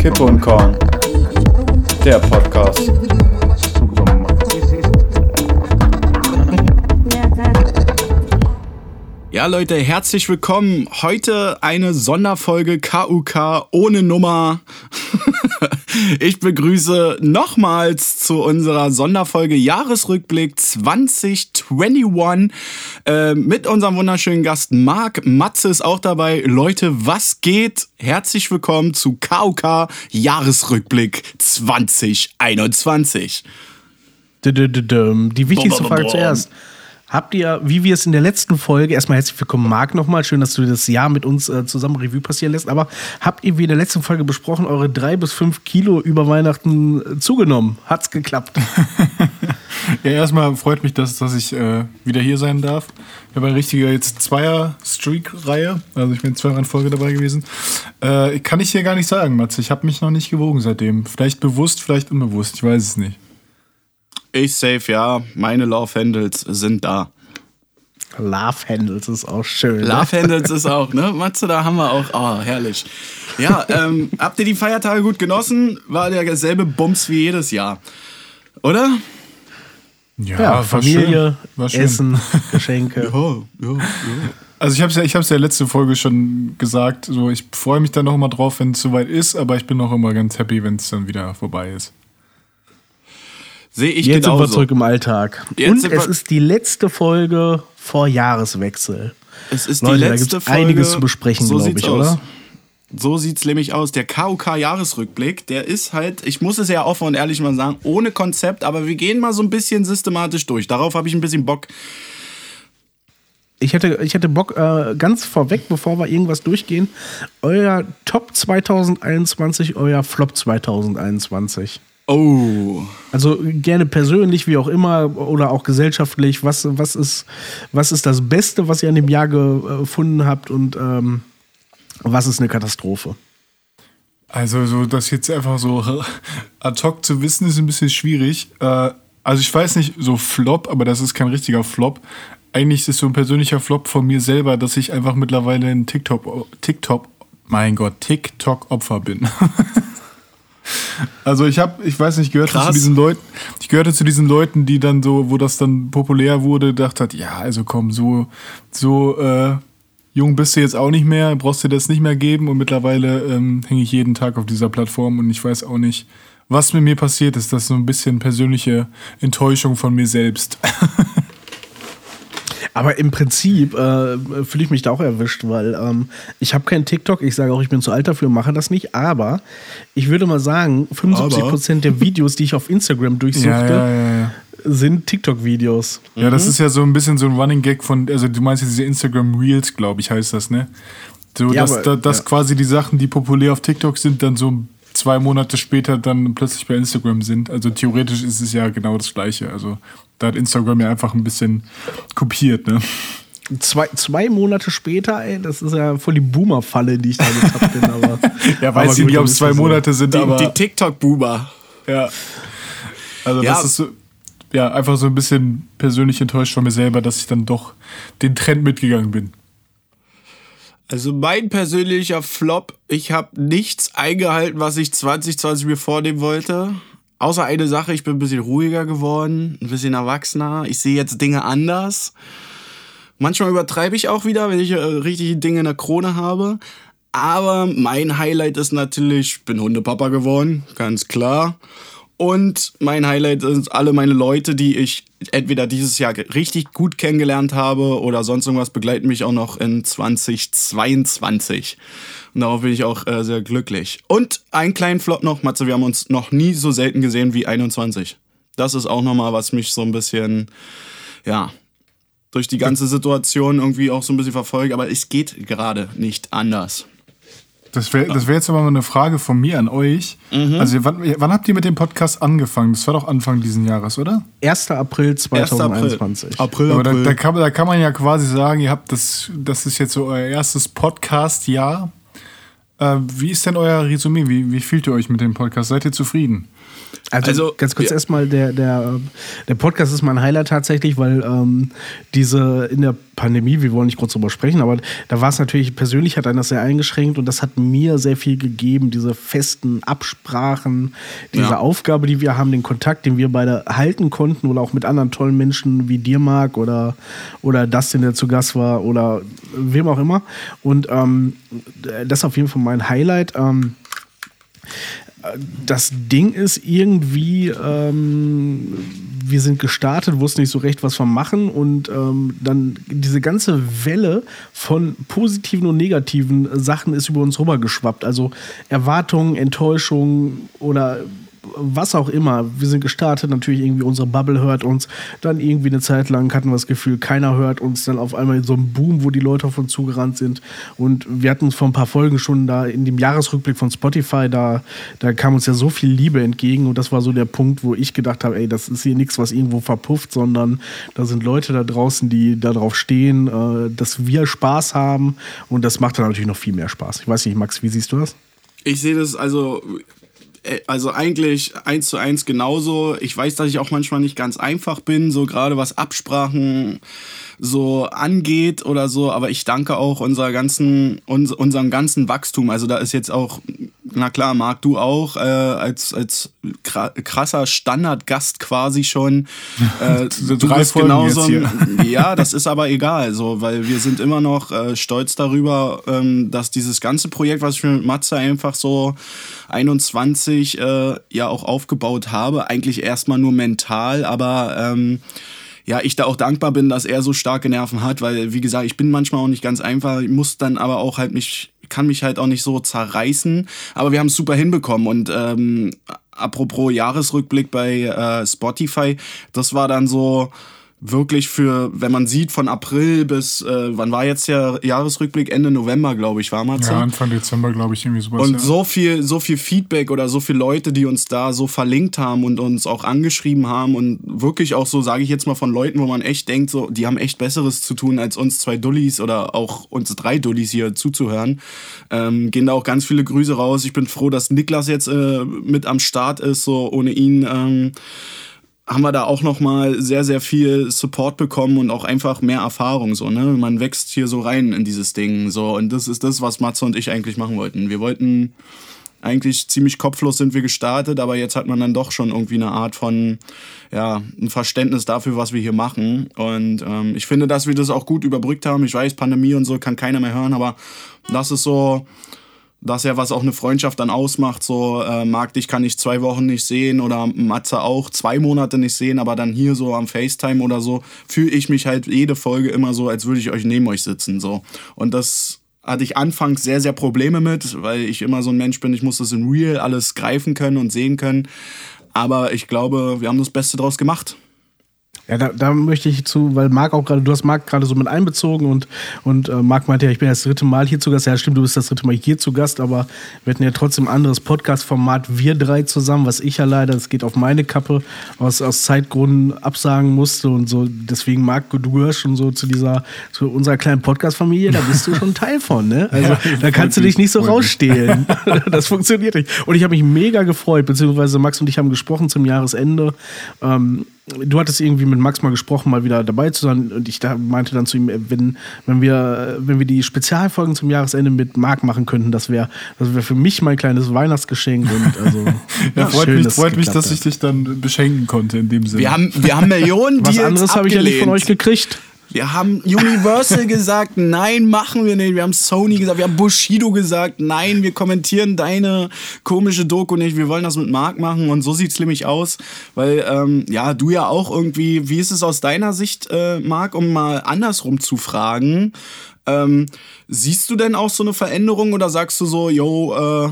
Kippe und Korn. Der Podcast. Ja, Leute, herzlich willkommen. Heute eine Sonderfolge KUK ohne Nummer. ich begrüße nochmals zu unserer Sonderfolge Jahresrückblick 2021 äh, mit unserem wunderschönen Gast Marc. Matze ist auch dabei. Leute, was geht? Herzlich willkommen zu KUK Jahresrückblick 2021. Die wichtigste Frage zuerst. Habt ihr, wie wir es in der letzten Folge, erstmal herzlich willkommen, Marc, nochmal. Schön, dass du das Jahr mit uns äh, zusammen Revue passieren lässt. Aber habt ihr wie in der letzten Folge besprochen, eure drei bis fünf Kilo über Weihnachten äh, zugenommen? Hat's geklappt? ja, erstmal freut mich, dass, dass ich äh, wieder hier sein darf. Ich habe eine richtige jetzt Zweier-Streak-Reihe. Also ich bin zweimal in Folge dabei gewesen. Äh, kann ich hier gar nicht sagen, Matze. Ich habe mich noch nicht gewogen seitdem. Vielleicht bewusst, vielleicht unbewusst. Ich weiß es nicht. Ich safe, ja. Meine Love Handles sind da. Love Handles ist auch schön. Ne? Love Handles ist auch, ne? Matze, da haben wir auch. Oh, herrlich. Ja, ähm, habt ihr die Feiertage gut genossen? War der selbe Bums wie jedes Jahr. Oder? Ja, ja Familie, schön. Essen, Geschenke. ja, ja, ja. Also ich habe es ja, ich hab's ja letzte Folge schon gesagt. So, ich freue mich dann noch mal drauf, wenn es soweit ist, aber ich bin auch immer ganz happy, wenn es dann wieder vorbei ist. Sehe ich Jetzt genauso. sind wir zurück im Alltag. Jetzt Und es ist die letzte Folge vor Jahreswechsel. Es ist Leute, die da letzte gibt's Folge. einiges zu besprechen, so glaube ich, aus. oder? So sieht's nämlich aus. Der KUK-Jahresrückblick, der ist halt, ich muss es ja offen und ehrlich mal sagen, ohne Konzept, aber wir gehen mal so ein bisschen systematisch durch. Darauf habe ich ein bisschen Bock. Ich hätte, ich hätte Bock, äh, ganz vorweg, bevor wir irgendwas durchgehen, euer Top 2021, euer Flop 2021. Oh. Also gerne persönlich, wie auch immer, oder auch gesellschaftlich. Was, was, ist, was ist das Beste, was ihr an dem Jahr gefunden habt und ähm, was ist eine Katastrophe? Also, so das jetzt einfach so ad hoc zu wissen, ist ein bisschen schwierig. Äh, also, ich weiß nicht, so Flop, aber das ist kein richtiger Flop. Eigentlich ist es so ein persönlicher Flop von mir selber, dass ich einfach mittlerweile ein TikTok, TikTok, mein Gott, TikTok-Opfer bin. Also ich habe, ich weiß nicht, Krass. zu diesen Leuten, ich gehörte zu diesen Leuten, die dann so, wo das dann populär wurde, dachte hat, ja, also komm, so, so äh, jung bist du jetzt auch nicht mehr, brauchst dir das nicht mehr geben und mittlerweile ähm, hänge ich jeden Tag auf dieser Plattform und ich weiß auch nicht, was mit mir passiert ist. Das ist so ein bisschen persönliche Enttäuschung von mir selbst. Aber im Prinzip äh, fühle ich mich da auch erwischt, weil ähm, ich habe keinen TikTok. Ich sage auch, ich bin zu alt dafür, mache das nicht. Aber ich würde mal sagen, 75% der Videos, die ich auf Instagram durchsuchte, ja, ja, ja. sind TikTok-Videos. Ja, das ist ja so ein bisschen so ein Running Gag von, also du meinst diese Instagram Reels, glaube ich, heißt das, ne? So, dass, aber- da, dass quasi die Sachen, die populär auf TikTok sind, dann so zwei Monate später dann plötzlich bei Instagram sind. Also theoretisch ist es ja genau das Gleiche. Also da hat Instagram ja einfach ein bisschen kopiert, ne? Zwei, zwei Monate später, ey, das ist ja voll die Boomer-Falle, die ich da getappt bin. Aber, Ja, weiß ich gut, nicht, ob es zwei. Monate sind, Die, aber die TikTok-Buber. ja. Also Ja. das ist so, ja, einfach so ein bisschen persönlich enttäuscht von mir selber, dass ich dann doch den Trend mitgegangen bin. Also mein persönlicher Flop, ich habe nichts eingehalten, was ich 2020 mir vornehmen wollte. Außer eine Sache, ich bin ein bisschen ruhiger geworden, ein bisschen erwachsener. Ich sehe jetzt Dinge anders. Manchmal übertreibe ich auch wieder, wenn ich äh, richtige Dinge in der Krone habe. Aber mein Highlight ist natürlich, ich bin Hundepapa geworden, ganz klar. Und mein Highlight sind alle meine Leute, die ich entweder dieses Jahr richtig gut kennengelernt habe oder sonst irgendwas begleiten mich auch noch in 2022. Und darauf bin ich auch äh, sehr glücklich. Und einen kleinen Flop noch, Matze, wir haben uns noch nie so selten gesehen wie 21. Das ist auch nochmal, was mich so ein bisschen, ja, durch die ganze Situation irgendwie auch so ein bisschen verfolgt. Aber es geht gerade nicht anders. Das wäre das wär jetzt aber mal eine Frage von mir an euch. Mhm. Also, wann, wann habt ihr mit dem Podcast angefangen? Das war doch Anfang diesen Jahres, oder? 1. April 2021. April, Aber da, April. da, kann, da kann man ja quasi sagen, ihr habt das, das ist jetzt so euer erstes Podcast-Jahr. Äh, wie ist denn euer Resümee? Wie, wie fühlt ihr euch mit dem Podcast? Seid ihr zufrieden? Also, Also, ganz kurz ja. erstmal, der, der, der Podcast ist mein Highlight tatsächlich, weil ähm, diese in der Pandemie, wir wollen nicht kurz drüber sprechen, aber da war es natürlich, persönlich hat einen das sehr eingeschränkt und das hat mir sehr viel gegeben, diese festen Absprachen, diese Ja. Aufgabe, die wir haben, den Kontakt, den wir beide halten konnten oder auch mit anderen tollen Menschen wie dir, Marc, oder, oder Dustin, der zu Gast war oder wem auch immer. Und ähm, das ist auf jeden Fall mein Highlight. Ähm, das Ding ist irgendwie, ähm, wir sind gestartet, wussten nicht so recht, was wir machen und ähm, dann diese ganze Welle von positiven und negativen Sachen ist über uns rübergeschwappt. Also Erwartungen, Enttäuschungen oder was auch immer. Wir sind gestartet, natürlich irgendwie unsere Bubble hört uns. Dann irgendwie eine Zeit lang hatten wir das Gefühl, keiner hört uns. Dann auf einmal in so einem Boom, wo die Leute auf uns zugerannt sind. Und wir hatten uns vor ein paar Folgen schon da in dem Jahresrückblick von Spotify, da, da kam uns ja so viel Liebe entgegen. Und das war so der Punkt, wo ich gedacht habe, ey, das ist hier nichts, was irgendwo verpufft, sondern da sind Leute da draußen, die darauf stehen, äh, dass wir Spaß haben. Und das macht dann natürlich noch viel mehr Spaß. Ich weiß nicht, Max, wie siehst du das? Ich sehe das also, also eigentlich eins zu eins genauso. Ich weiß, dass ich auch manchmal nicht ganz einfach bin, so gerade was Absprachen so angeht oder so, aber ich danke auch unserer ganzen, uns, unserem ganzen Wachstum. Also da ist jetzt auch, na klar, Marc, du auch, äh, als, als kra- krasser Standardgast quasi schon. Äh, du drei bist Folgen genauso ein, ja, das ist aber egal, so, weil wir sind immer noch äh, stolz darüber, ähm, dass dieses ganze Projekt, was ich mit Matze einfach so 21 äh, ja auch aufgebaut habe, eigentlich erstmal nur mental, aber ähm, ja, ich da auch dankbar bin, dass er so starke Nerven hat, weil, wie gesagt, ich bin manchmal auch nicht ganz einfach, ich muss dann aber auch halt mich, kann mich halt auch nicht so zerreißen, aber wir haben es super hinbekommen und ähm, apropos Jahresrückblick bei äh, Spotify, das war dann so wirklich für, wenn man sieht, von April bis, äh, wann war jetzt der Jahresrückblick? Ende November, glaube ich, war Matze. Ja, Anfang Dezember, glaube ich, irgendwie sowas. Und ja. so viel, so viel Feedback oder so viele Leute, die uns da so verlinkt haben und uns auch angeschrieben haben und wirklich auch so, sage ich jetzt mal, von Leuten, wo man echt denkt, so, die haben echt Besseres zu tun, als uns zwei Dullis oder auch uns drei Dullis hier zuzuhören. Ähm, gehen da auch ganz viele Grüße raus. Ich bin froh, dass Niklas jetzt äh, mit am Start ist. So ohne ihn ähm, haben wir da auch noch mal sehr sehr viel Support bekommen und auch einfach mehr Erfahrung so ne? Man wächst hier so rein in dieses Ding so. Und das ist das was Matze und ich eigentlich machen wollten. Wir wollten eigentlich ziemlich kopflos sind wir gestartet aber jetzt hat man dann doch schon irgendwie eine Art von ja ein Verständnis dafür was wir hier machen. Und ähm, ich finde dass wir das auch gut überbrückt haben. Ich weiß Pandemie und so kann keiner mehr hören aber das ist so das ist ja, was auch eine Freundschaft dann ausmacht. So, äh, Marc, dich kann ich zwei Wochen nicht sehen oder Matze auch zwei Monate nicht sehen, aber dann hier so am FaceTime oder so fühle ich mich halt jede Folge immer so, als würde ich euch neben euch sitzen. So. Und das hatte ich anfangs sehr, sehr Probleme mit, weil ich immer so ein Mensch bin, ich muss das in real alles greifen können und sehen können. Aber ich glaube, wir haben das Beste draus gemacht. Ja, da, da möchte ich zu, weil Marc auch gerade, du hast Marc gerade so mit einbezogen und, und äh, Marc meinte ja, ich bin das dritte Mal hier zu Gast. Ja, stimmt, du bist das dritte Mal hier zu Gast, aber wir hatten ja trotzdem ein anderes Podcast-Format, wir drei zusammen, was ich ja leider, das geht auf meine Kappe, aus, aus Zeitgründen absagen musste und so. Deswegen, Marc, du gehörst schon so zu dieser, zu unserer kleinen Podcast-Familie, da bist du schon Teil von, ne? Also, da kannst du dich nicht so rausstehlen. das funktioniert nicht. Und ich habe mich mega gefreut, beziehungsweise Max und ich haben gesprochen zum Jahresende. Ähm, du hattest irgendwie mit Max mal gesprochen, mal wieder dabei zu sein. Und ich da meinte dann zu ihm, äh, wenn, wenn, wir, äh, wenn wir die Spezialfolgen zum Jahresende mit Marc machen könnten, das wäre das wär für mich mein kleines Weihnachtsgeschenk. Und also, ja, freut schön, mich, freut mich dass ich dich dann beschenken konnte in dem Sinne. Wir haben, wir haben Millionen Was anderes habe ich ja nicht von euch gekriegt. Wir haben Universal gesagt, nein, machen wir nicht. Wir haben Sony gesagt, wir haben Bushido gesagt, nein, wir kommentieren deine komische Doku nicht. Wir wollen das mit Marc machen und so sieht's nämlich aus, weil ähm, ja du ja auch irgendwie. Wie ist es aus deiner Sicht, äh, Marc, um mal andersrum zu fragen? Ähm, siehst du denn auch so eine Veränderung oder sagst du so, yo, äh,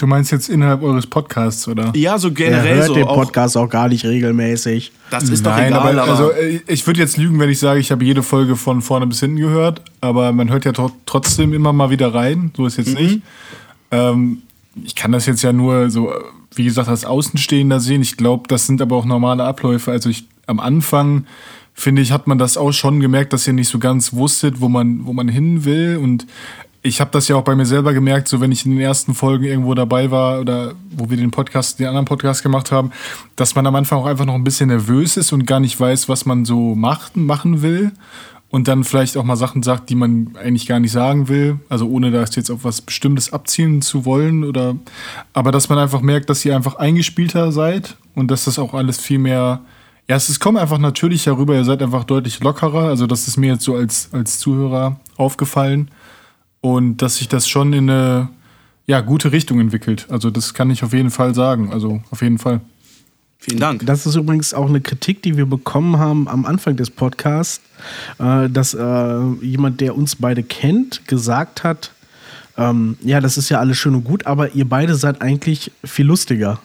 du meinst jetzt innerhalb eures Podcasts, oder? ja, so Er generell hört so den auch. Podcast auch gar nicht regelmäßig. Das ist Nein, doch egal, aber, aber, also äh, ich würde jetzt lügen, wenn ich sage, ich habe jede Folge von vorne bis hinten gehört, aber man hört ja tro trotzdem immer mal wieder rein, so ist Mhm. jetzt nicht. Ähm, ich kann das jetzt ja nur so, wie gesagt, als Außenstehender sehen. Ich glaube, das sind aber auch normale Abläufe. Also ich am Anfang finde ich, hat man das auch schon gemerkt, dass ihr nicht so ganz wusstet, wo man, wo man hin will und ich habe das ja auch bei mir selber gemerkt, so wenn ich in den ersten Folgen irgendwo dabei war oder wo wir den Podcast, den anderen Podcast gemacht haben, dass man am Anfang auch einfach noch ein bisschen nervös ist und gar nicht weiß, was man so macht, machen will. Und dann vielleicht auch mal Sachen sagt, die man eigentlich gar nicht sagen will. Also ohne da jetzt auf was Bestimmtes abzielen zu wollen oder, aber dass man einfach merkt, dass ihr einfach eingespielter seid und dass das auch alles viel mehr, ja, es kommt einfach natürlicher rüber. Ihr seid einfach deutlich lockerer. Also das ist mir jetzt so als, als Zuhörer aufgefallen und dass sich das schon in eine ja, gute Richtung entwickelt. Also das kann ich auf jeden Fall sagen. Also auf jeden Fall. Vielen Dank. Das ist übrigens auch eine Kritik, die wir bekommen haben am Anfang des Podcasts, äh, dass äh, jemand, der uns beide kennt, gesagt hat, ähm, ja, das ist ja alles schön und gut, aber ihr beide seid eigentlich viel lustiger.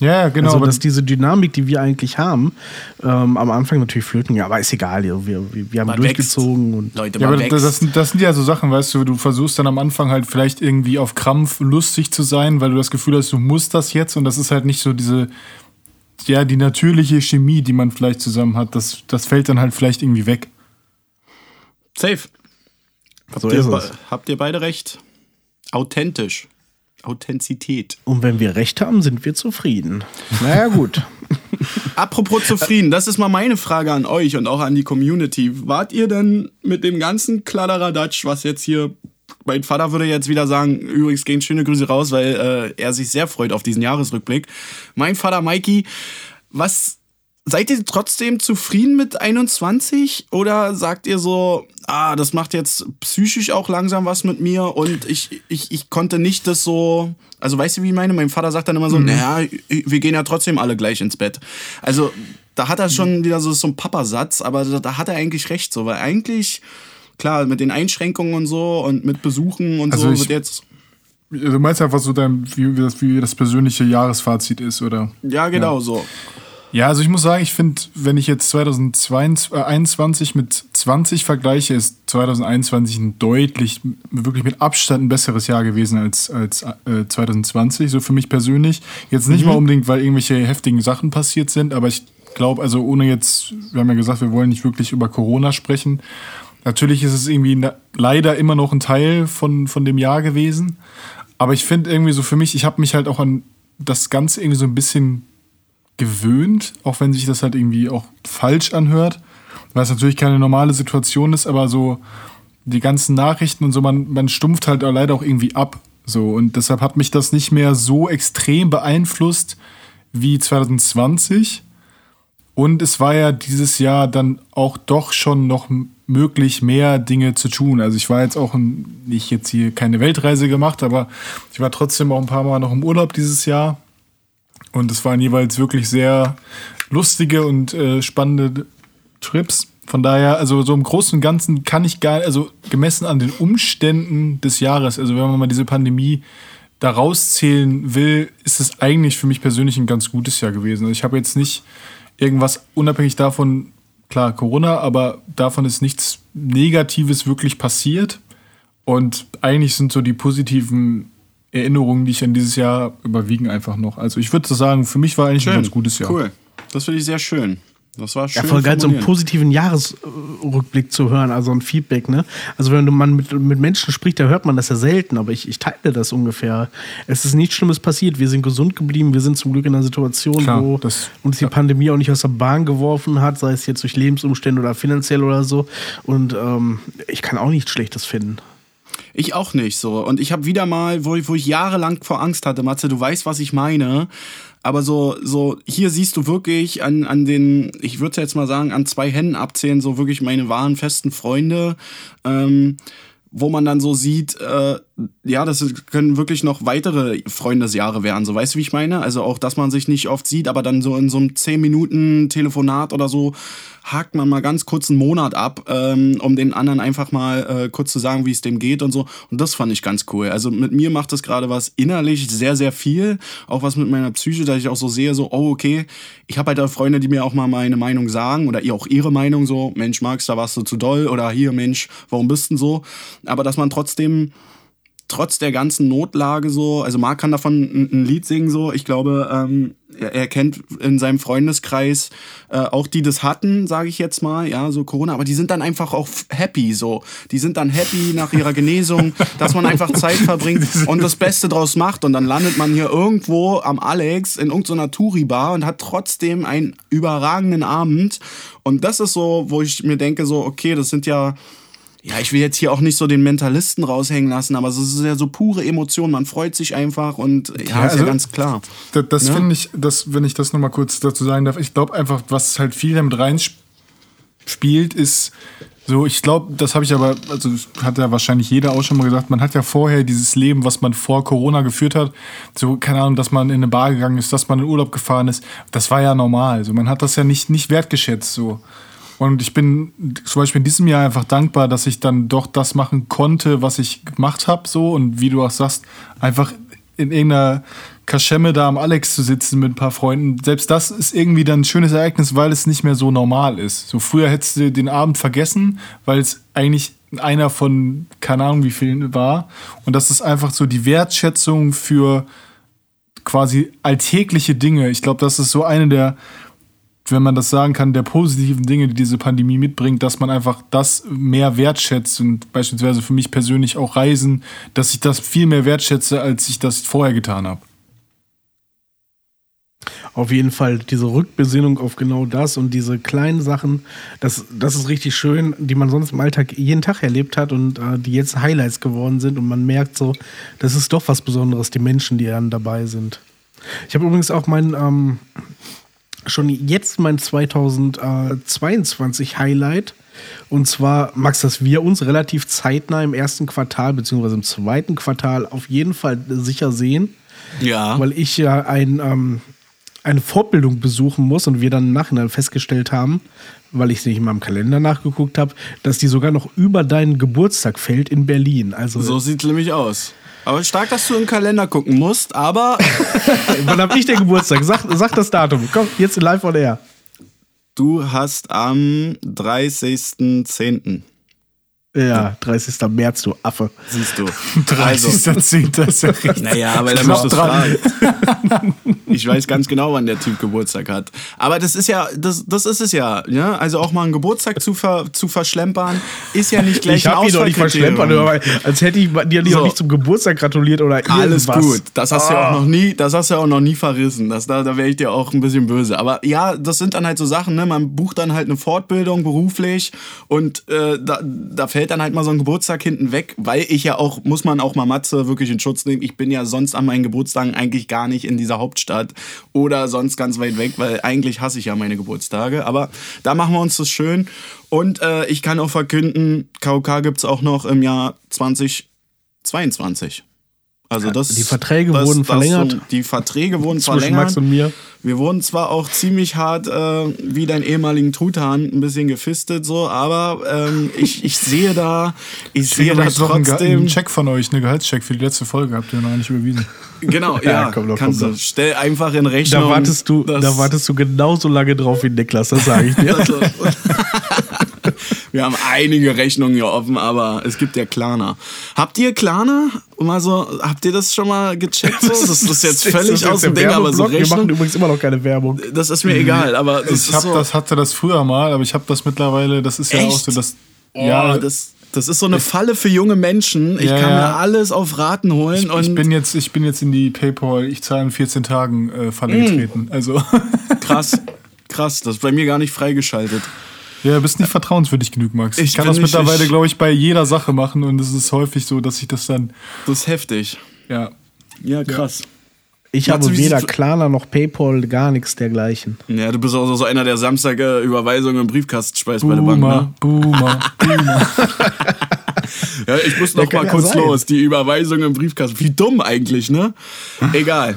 Ja, genau. Also, dass diese Dynamik, die wir eigentlich haben, ähm, am Anfang natürlich flöten, ja, aber ist egal, wir, wir, wir haben Man durchgezogen wächst. und Leute, Ja, man aber wächst. das, das, das sind ja so Sachen, weißt du, du versuchst dann am Anfang halt vielleicht irgendwie auf Krampf lustig zu sein, weil du das Gefühl hast, du musst das jetzt und das ist halt nicht so diese, ja, die natürliche Chemie, die man vielleicht zusammen hat, das, das fällt dann halt vielleicht irgendwie weg. Safe. Habt, So ihr, ist be- es. habt ihr beide recht? Authentisch. Authentizität. Und wenn wir recht haben, sind wir zufrieden. Naja, gut. Apropos zufrieden, das ist mal meine Frage an euch und auch an die Community. Wart ihr denn mit dem ganzen Kladderadatsch, was jetzt hier. Mein Vater würde jetzt wieder sagen, übrigens gehen schöne Grüße raus, weil äh, er sich sehr freut auf diesen Jahresrückblick. Mein Vater Mikey, was seid ihr trotzdem zufrieden mit 21 oder sagt ihr so, ah, das macht jetzt psychisch auch langsam was mit mir und ich, ich, ich konnte nicht das so, also weißt du, wie ich meine? Mein Vater sagt dann immer so, naja, wir gehen ja trotzdem alle gleich ins Bett. Also da hat er schon wieder so, so einen Papasatz, aber da, hat er eigentlich recht so, weil eigentlich, klar, mit den Einschränkungen und so und mit Besuchen und Also so wird jetzt, Du meinst einfach so, dein, wie, das, wie das persönliche Jahresfazit ist, oder? ja genau so. Ja, also ich muss sagen, ich finde, wenn ich jetzt 2021 mit 20 vergleiche, ist 2021 ein deutlich, wirklich mit Abstand ein besseres Jahr gewesen als, als äh, 2020, so für mich persönlich. Jetzt nicht mal unbedingt, weil irgendwelche heftigen Sachen passiert sind, aber ich glaube, also ohne jetzt, wir haben ja gesagt, wir wollen nicht wirklich über Corona sprechen. Natürlich ist es irgendwie leider immer noch ein Teil von, von dem Jahr gewesen. Aber ich finde irgendwie so für mich, ich habe mich halt auch an das Ganze irgendwie so ein bisschen gewöhnt, auch wenn sich das halt irgendwie auch falsch anhört, weil es natürlich keine normale Situation ist, aber so die ganzen Nachrichten und so, man, man stumpft halt leider auch irgendwie ab. So, und deshalb hat mich das nicht mehr so extrem beeinflusst wie 2020. Und es war ja dieses Jahr dann auch doch schon noch möglich, mehr Dinge zu tun. Also ich war jetzt auch nicht jetzt hier keine Weltreise gemacht, aber ich war trotzdem auch ein paar Mal noch im Urlaub dieses Jahr. Und es waren jeweils wirklich sehr lustige und äh, spannende Trips. Von daher, also so im Großen und Ganzen kann ich gar, also gemessen an den Umständen des Jahres, also wenn man mal diese Pandemie da rauszählen will, ist es eigentlich für mich persönlich ein ganz gutes Jahr gewesen. Also ich habe jetzt nicht irgendwas unabhängig davon, klar, Corona, aber davon ist nichts Negatives wirklich passiert. Und eigentlich sind so die positiven Erinnerungen, die ich an dieses Jahr überwiegen einfach noch. Also ich würde so sagen, für mich war eigentlich ein ganz gutes Jahr. Cool. Das finde ich sehr schön. Das war schön. Ja, voll geil, so einen positiven Jahresrückblick zu hören, also ein Feedback, ne? Also wenn man mit, mit Menschen spricht, da hört man das ja selten, aber ich, ich teile das ungefähr. Es ist nichts Schlimmes passiert, wir sind gesund geblieben, wir sind zum Glück in einer Situation, Klar, wo das- uns die Pandemie auch nicht aus der Bahn geworfen hat, sei es jetzt durch Lebensumstände oder finanziell oder so. Und ähm, ich kann auch nichts Schlechtes finden. Ich auch nicht so. Und ich habe wieder mal, wo ich, wo ich jahrelang vor Angst hatte, Matze, du weißt, was ich meine. Aber so, so, hier siehst du wirklich an, an den, ich würde jetzt mal sagen, an zwei Händen abzählen, so wirklich meine wahren, festen Freunde. Ähm, wo man dann so sieht, äh, ja, das können wirklich noch weitere Freundesjahre werden. So, weißt du, wie ich meine? Also auch, dass man sich nicht oft sieht, aber dann so in so einem 10 Minuten Telefonat oder so hakt man mal ganz kurz einen Monat ab, ähm, um den anderen einfach mal äh, kurz zu sagen, wie es dem geht und so. Und das fand ich ganz cool. Also mit mir macht das gerade was innerlich sehr, sehr viel. Auch was mit meiner Psyche, dass ich auch so sehe, so, oh, okay, ich habe halt da Freunde, die mir auch mal meine Meinung sagen oder ihr auch ihre Meinung so, Mensch, Max, da warst du zu doll oder hier, Mensch, warum bist du denn so? Aber dass man trotzdem trotz der ganzen Notlage so, also Marc kann davon ein, ein Lied singen so, ich glaube, ähm, er, er kennt in seinem Freundeskreis äh, auch die das hatten, sage ich jetzt mal, ja, so Corona, aber die sind dann einfach auch happy so. Die sind dann happy nach ihrer Genesung, dass man einfach Zeit verbringt und das Beste draus macht. Und dann landet man hier irgendwo am Alex in irgendeiner Touri-Bar und hat trotzdem einen überragenden Abend. Und das ist so, wo ich mir denke so, okay, das sind ja ja, ich will jetzt hier auch nicht so den Mentalisten raushängen lassen, aber es ist ja so pure Emotion. Man freut sich einfach und ja, ja ist also ja ganz klar. Das, das Ja. finde ich, das, wenn ich das nochmal kurz dazu sagen darf, ich glaube einfach, was halt viel damit reinspielt, ist so, ich glaube, das habe ich aber, also das hat ja wahrscheinlich jeder auch schon mal gesagt, man hat ja vorher dieses Leben, was man vor Corona geführt hat, so, keine Ahnung, dass man in eine Bar gegangen ist, dass man in Urlaub gefahren ist, das war ja normal. So, man hat das ja nicht, nicht wertgeschätzt so. Und ich bin zum Beispiel in diesem Jahr einfach dankbar, dass ich dann doch das machen konnte, was ich gemacht habe, so. Und wie du auch sagst, einfach in irgendeiner Kaschemme da am Alex zu sitzen mit ein paar Freunden, selbst das ist irgendwie dann ein schönes Ereignis, weil es nicht mehr so normal ist. So früher hättest du den Abend vergessen, weil es eigentlich einer von keine Ahnung wie vielen war. Und das ist einfach so die Wertschätzung für quasi alltägliche Dinge. Ich glaube, das ist so eine der, wenn man das sagen kann, der positiven Dinge, die diese Pandemie mitbringt, dass man einfach das mehr wertschätzt und beispielsweise für mich persönlich auch Reisen, dass ich das viel mehr wertschätze, als ich das vorher getan habe. Auf jeden Fall diese Rückbesinnung auf genau das und diese kleinen Sachen, das, das ist richtig schön, die man sonst im Alltag jeden Tag erlebt hat und äh, die jetzt Highlights geworden sind und man merkt so, das ist doch was Besonderes, die Menschen, die dann dabei sind. Ich habe übrigens auch mein, ähm, schon jetzt mein 2022 Highlight. Und zwar, Max, dass wir uns relativ zeitnah im ersten Quartal beziehungsweise im zweiten Quartal auf jeden Fall sicher sehen Ja. weil ich ja ein, ähm, eine Fortbildung besuchen muss und wir dann im Nachhinein festgestellt haben, weil ich es nicht in meinem Kalender nachgeguckt habe, dass die sogar noch über deinen Geburtstag fällt in Berlin. Also So sieht's nämlich aus. Aber stark, dass du im Kalender gucken musst, aber wann habe ich den Geburtstag? Sag, sag das Datum. Komm, jetzt live on air. du hast am 30.10. Ja, 30. März, du Affe. Siehst du. 30.10. ist ja richtig. Naja, aber da Knapp musst du dran. fragen. Ich weiß ganz genau, wann der Typ Geburtstag hat. Aber das ist ja, das, das ist es ja, ja. Also auch mal einen Geburtstag zu, ver, zu verschlempern, ist ja nicht gleich Ich habe ihn doch nicht verschlempert, als hätte ich dir So. nicht zum Geburtstag gratuliert oder Alles irgendwas. gut. Das hast du ja auch noch nie, das hast du ja auch noch nie verrissen. Das, da da wäre ich dir auch ein bisschen böse. Aber ja, das sind dann halt so Sachen, ne? Man bucht dann halt eine Fortbildung beruflich und äh, da, da fällt dann halt mal so ein Geburtstag hinten weg, weil ich ja auch, muss man auch mal Matze wirklich in Schutz nehmen. Ich bin ja sonst an meinen Geburtstagen eigentlich gar nicht in dieser Hauptstadt oder sonst ganz weit weg, weil eigentlich hasse ich ja meine Geburtstage. Aber da machen wir uns das schön. Und äh, ich kann auch verkünden, KOK gibt's auch noch im Jahr 2022. Also das, die Verträge das, wurden das verlängert. So, die Verträge wurden Zwischen verlängert. Max und mir. Wir wurden zwar auch ziemlich hart äh, wie dein ehemaligen Truthahn ein bisschen gefistet, so, aber ähm, ich, ich sehe da, ich Ich sehe da übrigens noch einen, trotzdem. einen Check von euch, eine Gehaltscheck für die letzte Folge, habt ihr noch nicht überwiesen. Genau, Ja, ja, komm doch, kannst komm du. Stell einfach in Rechnung. Da wartest du, da wartest du genauso lange drauf wie Niklas, das sage ich dir. Wir haben einige Rechnungen hier offen, aber es gibt ja Klarna. Habt ihr Klarna? Mal so, habt ihr das schon mal gecheckt? So? Das ist jetzt völlig aus dem Ding, aber so Werbeblock? Wir machen Rechnung, übrigens immer noch keine Werbung. das ist mir egal. Aber das Ich hab so, das, hatte das früher mal, aber ich habe das mittlerweile, das ist ja Echt? auch so, dass. ja, ja, das, das ist so eine Falle für junge Menschen. Ich Ja, kann ja. mir alles auf Raten holen ich, ich, bin jetzt, ich bin jetzt in die PayPal, ich zahle in 14 Tagen äh, Falle Mm. getreten. Also, krass, krass, das ist bei mir gar nicht freigeschaltet. Ja, bist nicht vertrauenswürdig genug, Max. Ich, Ich kann das nicht- mittlerweile, ich- glaube ich, bei jeder Sache machen und es ist häufig so, dass ich das dann, Das ist heftig. ja. Ja, krass. Ich Matze, habe weder Klarna noch Paypal, gar nichts dergleichen. Ja, du bist auch so einer, der Samstag äh, Überweisungen im Briefkasten speist bei der Bank. Ne? Boomer, Boomer, Boomer. Ja, ich muss noch mal ja kurz sein. los. Die Überweisung im Briefkasten. Wie dumm eigentlich, ne? Egal.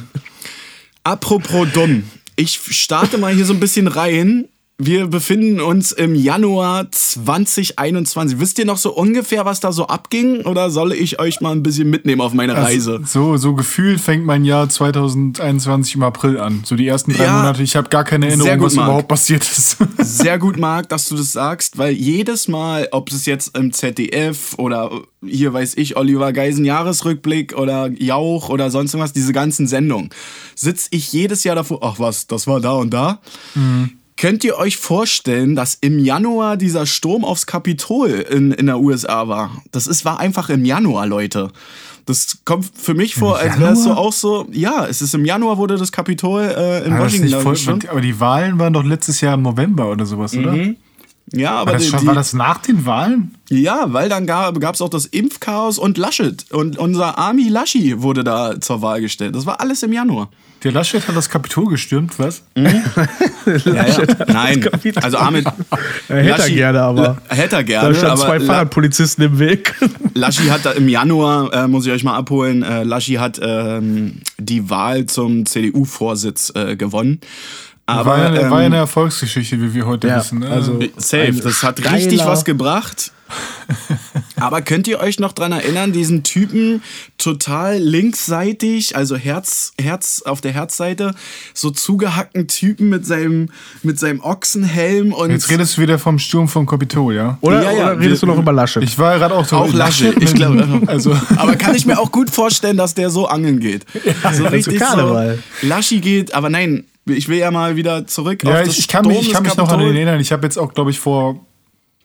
Apropos dumm. Ich starte mal hier so ein bisschen rein. Wir befinden uns im Januar 2021. Wisst ihr noch so ungefähr, was da so abging? Oder soll ich euch mal ein bisschen mitnehmen auf meine Reise? Also, so, so gefühlt fängt mein Jahr 2021 im April an. So die ersten drei Ja. Monate. Ich habe gar keine Erinnerung, gut, was Marc. überhaupt passiert ist. Sehr gut, Marc, dass du das sagst, weil jedes Mal, ob es jetzt im ZDF oder hier weiß ich, Oliver Geisen Jahresrückblick oder Jauch oder sonst irgendwas, diese ganzen Sendungen, sitze ich jedes Jahr davor, ach was, das war da und da. Könnt ihr euch vorstellen, dass im Januar dieser Sturm aufs Kapitol in, in der USA war? Das ist, war einfach im Januar, Leute. Das kommt für mich vor, als wäre es so auch so, ja, es ist im Januar wurde das Kapitol äh, in das Washington nicht voll, gestürmt. aber die Wahlen waren doch letztes Jahr im November oder sowas, oder? Ja, aber War, das die, schon, war das nach den Wahlen? Ja, weil dann gab es auch das Impfchaos und Laschet. Und unser Army Laschi wurde da zur Wahl gestellt. Das war alles im Januar. Der Laschet hat das Kapitol gestürmt, was? Ja, ja. Nein, also Ahmed. Er hätte er gerne, aber La- hätte er da gerne, standen aber zwei La- Fahrradpolizisten im Weg. Laschi hat da im Januar, äh, muss ich euch mal abholen, äh, Laschi hat ähm, die Wahl zum CDU-Vorsitz äh, gewonnen. Aber war, ja, ähm, war ja eine Erfolgsgeschichte, wie wir heute Ja, wissen. Ne? also- Safe, das hat richtig was gebracht. Aber könnt ihr euch noch dran erinnern, diesen Typen total linksseitig, also Herz, Herz auf der Herzseite, so zugehackten Typen mit seinem, mit seinem Ochsenhelm und Jetzt redest du wieder vom Sturm vom Kapitol, ja? Oder, Ja, ja, oder redest wir- du noch über Laschet? Ich war gerade auch so. auch Laschet. Ich glaube, Also, aber kann ich mir auch gut vorstellen, dass der so angeln geht. so zu Karneval. so. Laschi geht, aber nein, ich will ja mal wieder zurück ja, auf das ich, ich kann mich, ich kann mich noch an den erinnern. Ich habe jetzt auch, glaube ich, vor,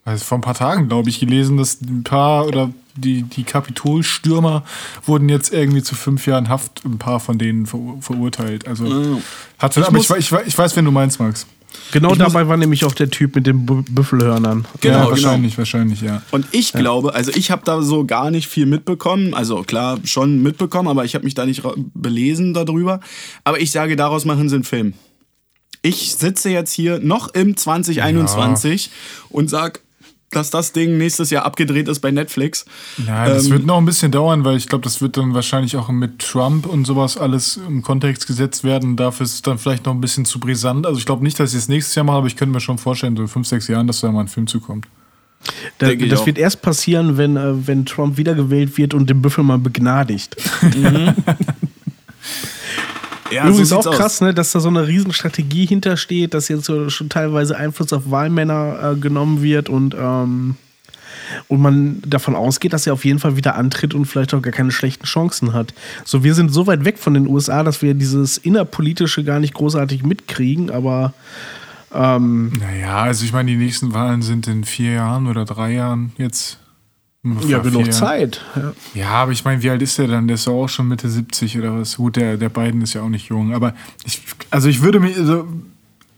also vor ein paar Tagen, glaube ich, gelesen, dass ein paar oder die, die Kapitolstürmer wurden jetzt irgendwie zu fünf Jahren Haft, ein paar von denen ver, verurteilt. Also, hatte, aber ich, muss- we- ich, we- ich weiß, wen du meinst, Max. genau dabei war nämlich auch der Typ mit den Bü- Büffelhörnern. Genau, ja, genau. wahrscheinlich, wahrscheinlich, ja. Und ich glaube, also ich habe da so gar nicht viel mitbekommen. Also klar, schon mitbekommen, aber ich habe mich da nicht belesen darüber. Aber ich sage, daraus machen sie einen Film. Ich sitze jetzt hier noch im 2021 und sag, dass das Ding nächstes Jahr abgedreht ist bei Netflix. Ja, das Ähm, wird noch ein bisschen dauern, weil ich glaube, das wird dann wahrscheinlich auch mit Trump und sowas alles im Kontext gesetzt werden. Dafür ist es dann vielleicht noch ein bisschen zu brisant. Also ich glaube nicht, dass ich es nächstes Jahr mache, aber ich könnte mir schon vorstellen, so in fünf, sechs Jahren, dass da mal ein Film zukommt. Da, das auch. wird erst passieren, wenn, äh, wenn Trump wiedergewählt wird und den Büffel mal begnadigt. Ja, Übrigens so auch krass, ne, dass da so eine Riesenstrategie hintersteht, dass jetzt so schon teilweise Einfluss auf Wahlmänner äh, genommen wird und, ähm, und man davon ausgeht, dass er auf jeden Fall wieder antritt und vielleicht auch gar keine schlechten Chancen hat. So, wir sind so weit weg von den USA, dass wir dieses innerpolitische gar nicht großartig mitkriegen, aber ähm, Naja, also ich meine, die nächsten Wahlen sind in vier Jahren oder drei Jahren jetzt. Ja, genug. Zeit. Ja. Ja, aber ich meine, wie alt ist der dann? Der ist doch auch schon Mitte 70 oder was? Gut, der, der Biden ist ja auch nicht jung. Aber ich, also ich würde mir, also,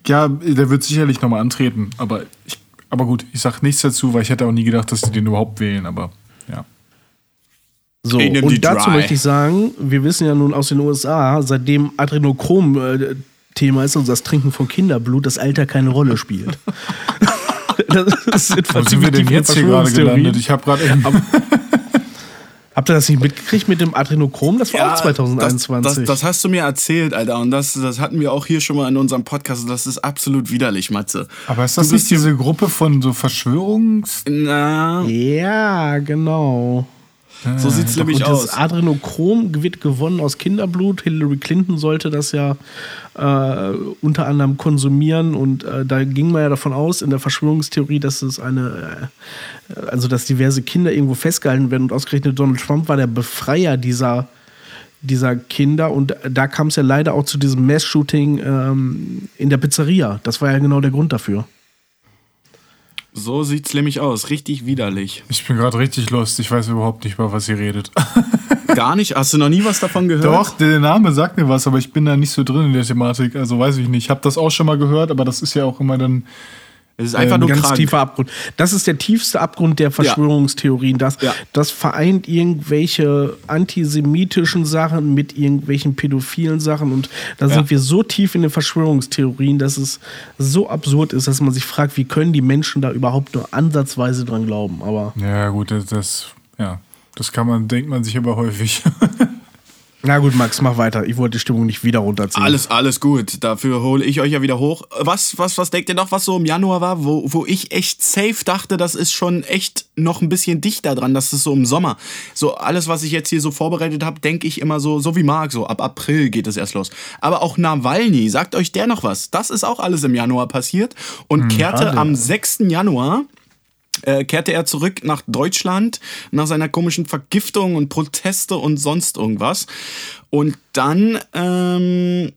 ja, der wird sicherlich nochmal antreten. Aber, ich, aber gut, ich sag nichts dazu, weil ich hätte auch nie gedacht, dass die den überhaupt wählen. Aber ja. So, und dazu Dry. möchte ich sagen, wir wissen ja nun aus den USA, seitdem Adrenochrom äh, Thema ist, also das Trinken von Kinderblut, das Alter keine Rolle spielt. das sind Wo sind wir denn jetzt hier gerade gelandet? Ich habe gerade. Habt ihr das nicht mitgekriegt mit dem Adrenochrom? Das war auch 2021. Das, das, das hast du mir erzählt, Alter. Und das, das hatten wir auch hier schon mal in unserem Podcast. Das ist absolut widerlich, Matze. Aber ist das Du nicht diese Gruppe von so Verschwörungs... Na, ja, genau. So sieht's nämlich das aus. Adrenochrom wird gewonnen aus Kinderblut. Hillary Clinton sollte das ja äh, unter anderem konsumieren und äh, da ging man ja davon aus in der Verschwörungstheorie, dass es eine, äh, also dass diverse Kinder irgendwo festgehalten werden und ausgerechnet Donald Trump war der Befreier dieser dieser Kinder und da kam es ja leider auch zu diesem Mass-Shooting ähm, in der Pizzeria. Das war ja genau der Grund dafür. So sieht's nämlich aus. Richtig widerlich. Ich bin gerade richtig lost. Ich weiß überhaupt nicht, über was ihr redet. Gar nicht? Hast du noch nie was davon gehört? Doch, der Name sagt mir was, aber ich bin da nicht so drin in der Thematik. Also weiß ich nicht. Ich habe das auch schon mal gehört, aber das ist ja auch immer dann. Es ist einfach Ein nur ganz krank. tiefer Abgrund. Das ist der tiefste Abgrund der Verschwörungstheorien. Das, Ja. das vereint irgendwelche antisemitischen Sachen mit irgendwelchen pädophilen Sachen. Und da Ja. sind wir so tief in den Verschwörungstheorien, dass es so absurd ist, dass man sich fragt, wie können die Menschen da überhaupt nur ansatzweise dran glauben. Aber Ja, gut, das, das ja, das kann man, denkt man sich aber häufig. Na gut, Max, mach weiter. Ich wollte die Stimmung nicht wieder runterziehen. Alles, alles gut. Dafür hole ich euch ja wieder hoch. Was, was, was denkt ihr noch, was so im Januar war, wo, wo ich echt safe dachte, das ist schon echt noch ein bisschen dichter dran, das ist so im Sommer. So alles, was ich jetzt hier so vorbereitet habe, denke ich immer so, so wie Marc, so ab April geht es erst los. Aber auch Nawalny, sagt euch der noch was? Das ist auch alles im Januar passiert und kehrte alle. am 6. Januar äh, kehrte er zurück nach Deutschland nach seiner komischen Vergiftung und Proteste und sonst irgendwas. Und dann ähm,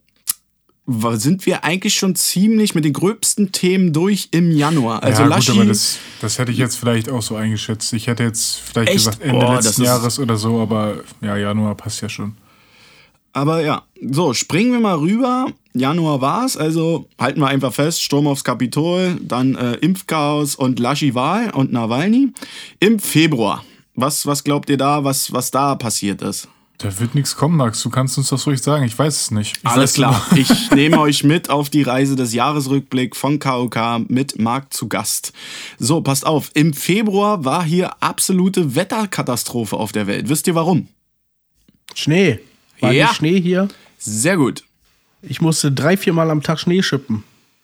sind wir eigentlich schon ziemlich mit den gröbsten Themen durch im Januar. Also ja, Laschi, gut, aber das, das hätte ich jetzt vielleicht auch so eingeschätzt. Ich hätte jetzt vielleicht Echt? gesagt Ende Boah, letzten Jahres oder so, aber ja, Januar passt ja schon. Aber ja, so, springen wir mal rüber. Januar war's, also halten wir einfach fest, Sturm aufs Kapitol, dann äh, Impfchaos und Laschi Wahl und Nawalny. Im Februar, was, was glaubt ihr da, was, was da passiert ist? Da wird nichts kommen, Max. Du kannst uns das ruhig sagen. Ich weiß es nicht. Ich Alles klar. Ich nehme euch mit auf die Reise des Jahresrückblick von KOK mit Marc zu Gast. So, passt auf. Im Februar war hier absolute Wetterkatastrophe auf der Welt. Wisst ihr warum? Schnee. War Ja. Schnee hier? Sehr gut. Ich musste drei, vier Mal am Tag Schnee schippen.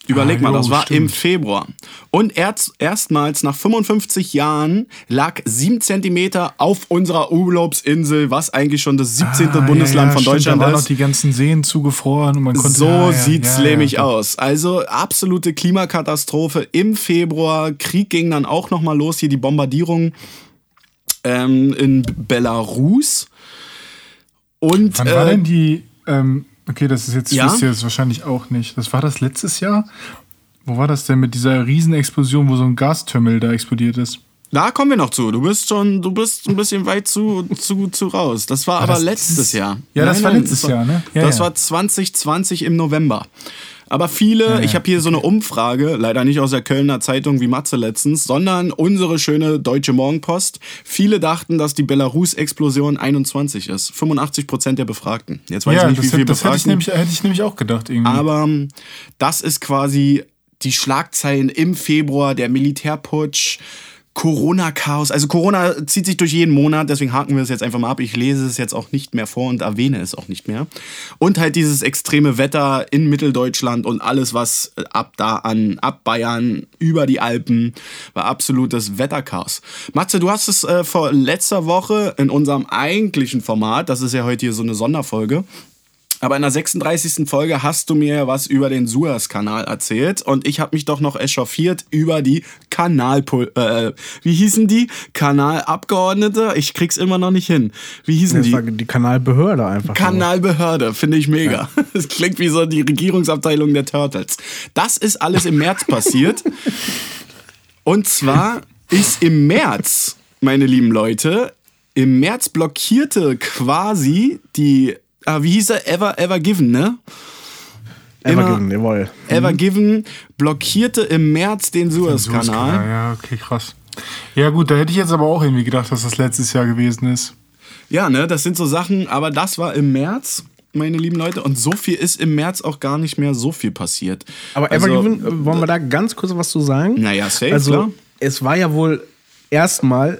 Überleg Ah, mal, jo, das war stimmt. im Februar. Und erst, erstmals nach 55 Jahren lag 7 Zentimeter auf unserer Urlaubsinsel, was eigentlich schon das 17. Ah, Bundesland ja, ja, von stimmt, Deutschland Da waren ist. noch die ganzen Seen zugefroren und man konnte. So ja, sieht's nämlich aus. Also absolute Klimakatastrophe im Februar. Krieg ging dann auch noch mal los. Hier die Bombardierung ähm, in Belarus. Und Wann war äh, denn die. Ähm, okay, das ist jetzt, Ja? wisst ihr das wahrscheinlich auch nicht. Das war das letztes Jahr? Wo war das denn mit dieser Riesenexplosion, wo so ein Gasterminal da explodiert ist? da kommen wir noch zu. Du bist schon, du bist ein bisschen weit zu, zu, zu raus. Das war aber das letztes Jahr. Ja, das war letztes Jahr, ne? Ja, das ja. war 2020 im November. Aber viele, ich habe hier so eine Umfrage, leider nicht aus der Kölner Zeitung wie Matze letztens, sondern unsere schöne Deutsche Morgenpost. Viele dachten, dass die Belarus-Explosion 21 ist. 85 Prozent der Befragten. Jetzt weiß ja, ich nicht, das, wie viele hätte- das hätte, ich Befragten. nämlich, hätte ich nämlich auch gedacht irgendwie. Aber ähm, das ist quasi die Schlagzeilen im Februar, der Militärputsch, Corona-Chaos. Also Corona zieht sich durch jeden Monat, deswegen haken wir es jetzt einfach mal ab. Ich lese es jetzt auch nicht mehr vor und erwähne es auch nicht mehr. Und halt dieses extreme Wetter in Mitteldeutschland und alles, was ab da an, ab Bayern, über die Alpen, war absolutes Wetterchaos. Matze, du hast es äh, vor letzter Woche in unserem eigentlichen Format, das ist ja heute hier so eine Sonderfolge, aber in der 36. Folge hast du mir ja was über den Suez-Kanal erzählt und ich habe mich doch noch echauffiert über die Kanalpol... Äh, wie hießen die? Kanalabgeordnete? Ich krieg's immer noch nicht hin. Wie hießen Das die? die Kanalbehörde einfach. Kanalbehörde, finde ich mega. Das klingt wie so die Regierungsabteilung der Turtles. Das ist alles im März passiert. Und zwar ist im März, meine lieben Leute, im März blockierte quasi die, ah, wie hieß er? Ever, Ever Given, ne? Ever immer- given, jawohl. Ever Given blockierte im März den Suezkanal. Ja, okay, krass. Ja, gut, da hätte ich jetzt aber auch irgendwie gedacht, dass das letztes Jahr gewesen ist. Ja, ne, das sind so Sachen, aber das war im März, meine lieben Leute, und so viel ist im März auch gar nicht mehr so viel passiert. Aber Also, Evergiven, äh, wollen wir da ganz kurz was zu sagen? Naja, safe, Also, klar. es war ja wohl erstmal,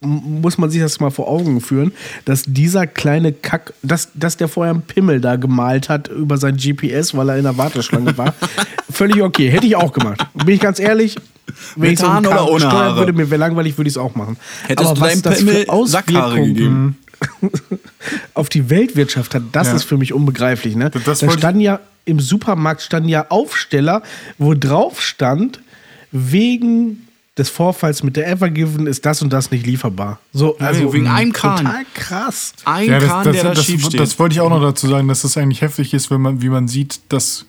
muss man sich das mal vor Augen führen, dass dieser kleine Kack, dass, dass der vorher einen Pimmel da gemalt hat über sein GPS, weil er in der Warteschlange war. Völlig okay, hätte ich auch gemacht. Bin ich ganz ehrlich. Wenn ich Mit Haaren oder ohne Haare? würde, mir wäre langweilig, würde ich es auch machen. Hättest Aber du was deinem das Pimmel für Sackhaare gegeben? auf die Weltwirtschaft hat, das Ja. ist für mich unbegreiflich. Ne? Das da standen ja im Supermarkt standen ja Aufsteller, wo drauf stand, wegen des Vorfalls mit der Evergiven ist das und das nicht lieferbar. So, also wegen einem Kahn. Total krass. Ein Ja, das, Kahn, das, der da das, schief das, steht. das wollte ich auch noch dazu sagen, dass das eigentlich heftig ist, wenn man, wie man sieht, dass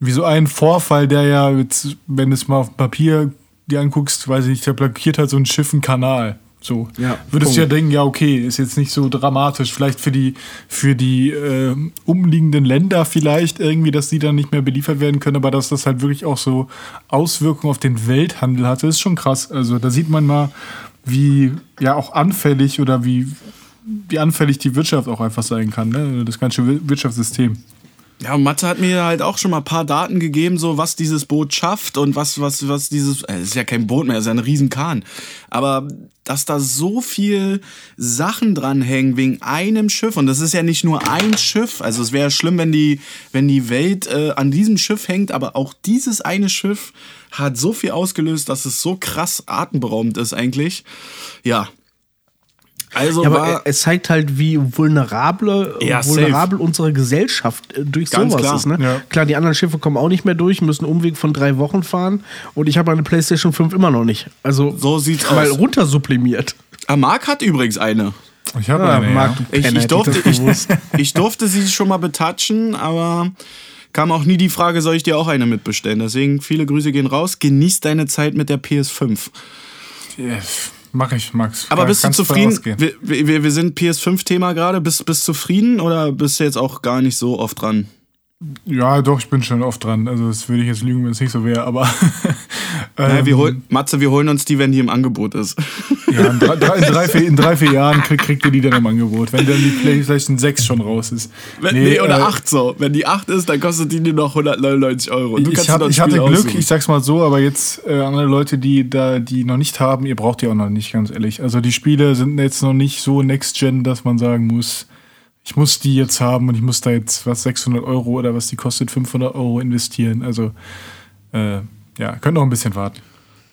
wie so ein Vorfall, der ja, jetzt, wenn du es mal auf dem Papier dir anguckst, weiß ich nicht, der blockiert halt so ein Schiff einen Kanal. So. Ja, Würdest du ja denken, ja, okay, ist jetzt nicht so dramatisch. Vielleicht für die, für die äh, umliegenden Länder vielleicht irgendwie, dass die dann nicht mehr beliefert werden können, aber dass das halt wirklich auch so Auswirkungen auf den Welthandel hatte, ist schon krass. Also da sieht man mal, wie ja auch anfällig oder wie, wie anfällig die Wirtschaft auch einfach sein kann, ne? das ganze Wir- Wirtschaftssystem. Ja, Mathe hat mir halt auch schon mal ein paar Daten gegeben, so was dieses Boot schafft und was, was, was dieses. äh, Es ist ja kein Boot mehr, es ist ja ein Riesenkahn. Aber dass da so viel Sachen dranhängen wegen einem Schiff und das ist ja nicht nur ein Schiff. Also es wäre schlimm, wenn die, wenn die Welt äh, an diesem Schiff hängt, aber auch dieses eine Schiff hat so viel ausgelöst, dass es so krass atemberaubend ist eigentlich. Ja. Also Ja, aber es zeigt halt, wie vulnerable, Ja, vulnerabel unsere Gesellschaft äh, durch Ganz sowas klar. ist. Ne? Ja. Klar, die anderen Schiffe kommen auch nicht mehr durch, müssen einen Umweg von drei Wochen fahren und ich habe meine PlayStation 5 immer noch nicht. Also So sieht's mal aus. runtersubblimiert. ah, Marc hat übrigens eine. Ich habe Ja, eine, Marc, Ich, ich, durfte, ich, ich durfte sie schon mal betatschen, aber kam auch nie die Frage, soll ich dir auch eine mitbestellen? Deswegen viele Grüße gehen raus. Genieß deine Zeit mit der PS5. Ja, Mach ich, Max. Aber bist du zufrieden? Wir, wir, wir sind PS5-Thema gerade. Bist du zufrieden oder bist du jetzt auch gar nicht so oft dran? Ja, doch, ich bin schon oft dran. Also, das würde ich jetzt lügen, wenn es nicht so wäre, aber. Naja, ähm, wir hol, Matze, wir holen uns die, wenn die im Angebot ist. ja, in drei, in, drei, vier, in drei, vier Jahren krieg, kriegt ihr die dann im Angebot, wenn dann die PlayStation 6 schon raus ist. Wenn, nee, oder äh, 8 so. Wenn die 8 ist, dann kostet die nur noch 199 Euro. Du ich, hab, ich hatte Glück, aussuchen. ich sag's mal so, aber jetzt äh, andere Leute, die da die noch nicht haben, ihr braucht die auch noch nicht, ganz ehrlich. Also die Spiele sind jetzt noch nicht so Next Gen, dass man sagen muss, ich muss die jetzt haben und ich muss da jetzt was 600 Euro oder was die kostet 500 Euro investieren. Also äh, ja, könnt noch ein bisschen warten.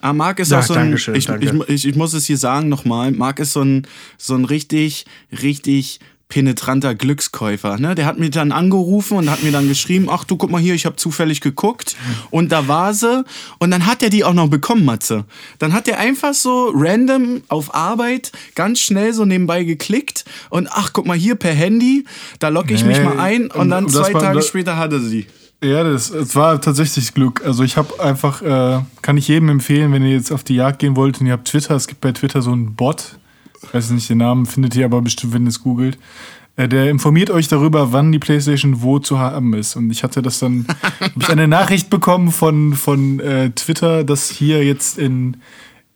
Ah, Marc ist Ja, auch so ein, Dankeschön, ich, danke. ich, ich, ich muss es hier sagen nochmal, Marc ist so ein, so ein richtig, richtig penetranter Glückskäufer. Ne? Der hat mich dann angerufen und hat mir dann geschrieben, ach du, guck mal hier, ich habe zufällig geguckt und da war sie und dann hat er die auch noch bekommen, Matze. Dann hat er einfach so random auf Arbeit ganz schnell so nebenbei geklickt und ach, guck mal hier per Handy, da logge ich mich Nee, mal ein und dann zwei Tage später hatte sie. Ja, das, das war tatsächlich Glück. Also ich habe einfach, äh, kann ich jedem empfehlen, wenn ihr jetzt auf die Jagd gehen wollt und ihr habt Twitter, es gibt bei Twitter so einen Bot, weiß nicht den Namen, findet ihr aber bestimmt, wenn ihr es googelt. Äh, Der informiert euch darüber, wann die PlayStation wo zu haben ist. Und ich hatte das dann, habe ich eine Nachricht bekommen von, von äh, Twitter, dass hier jetzt in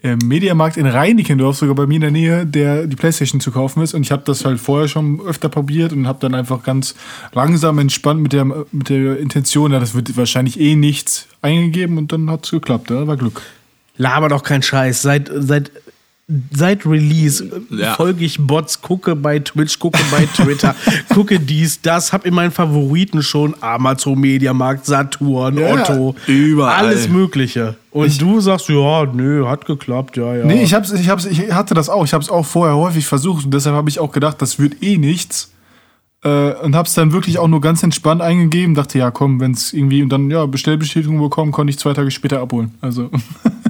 im Mediamarkt in Reinickendorf, sogar bei mir in der Nähe, der die Playstation zu kaufen ist. Und ich habe das halt vorher schon öfter probiert und habe dann einfach ganz langsam entspannt mit der, mit der Intention, ja, das wird wahrscheinlich eh nichts eingegeben und dann hat es geklappt. Ja, war Glück. Laber doch kein Scheiß. Seit, seit, seit Release äh, Ja. folge ich Bots, gucke bei Twitch, gucke bei Twitter, gucke dies, das, hab in meinen Favoriten schon Amazon, Mediamarkt, Saturn, Ja, Otto, überall. alles Mögliche. Und du sagst, ja, nö, hat geklappt, ja, ja. Nee, ich, hab's, ich, hab's, ich hatte das auch. Ich habe es auch vorher häufig versucht und deshalb habe ich auch gedacht, das wird eh nichts. Äh, und habe es dann wirklich auch nur ganz entspannt eingegeben. Dachte, ja, komm, wenn es irgendwie und dann ja Bestellbestätigung bekommen, konnte ich zwei Tage später abholen. Also,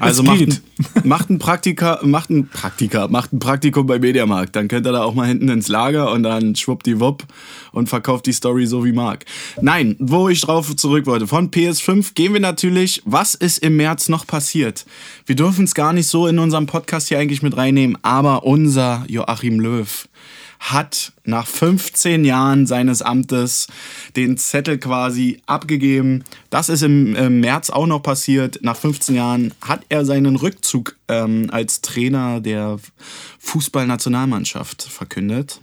Also macht ein, macht ein Praktika, macht ein Praktika, macht ein Praktikum bei Mediamarkt. Dann könnt ihr da auch mal hinten ins Lager und dann schwuppdiwupp und verkauft die Story so wie Marc. Nein, wo ich drauf zurück wollte. Von PS5 gehen wir natürlich, was ist im März noch passiert? Wir dürfen es gar nicht so in unserem Podcast hier eigentlich mit reinnehmen, aber unser Joachim Löw hat nach 15 Jahren seines Amtes den Zettel quasi abgegeben. Das ist im, im März auch noch passiert. Nach 15 Jahren hat er seinen Rückzug ähm, als Trainer der Fußballnationalmannschaft verkündet.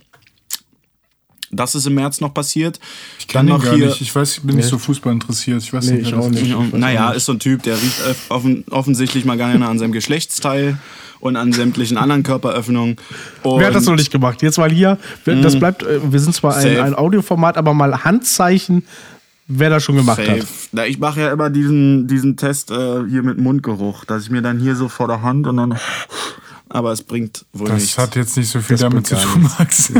Das ist im März noch passiert. Ich kann noch gar hier- nicht. Ich weiß, ich bin nicht so Fußball interessiert. Ich weiß Nee, nicht, ich wer das auch nicht. Ja, weiß naja, auch nicht. ist so ein Typ, der riecht äh, offen, offensichtlich mal gerne an seinem Geschlechtsteil und an sämtlichen anderen Körperöffnungen. Wer hat das Und- noch nicht gemacht? Jetzt mal hier, das bleibt, äh, wir sind zwar ein, ein Audioformat, aber mal Handzeichen, wer das schon gemacht Safe. hat. Na, ich mache ja immer diesen, diesen Test äh, hier mit Mundgeruch, dass ich mir dann hier so vor der Hand und dann. Aber es bringt wohl Das nichts. hat jetzt nicht so viel Das damit zu gar tun. Max.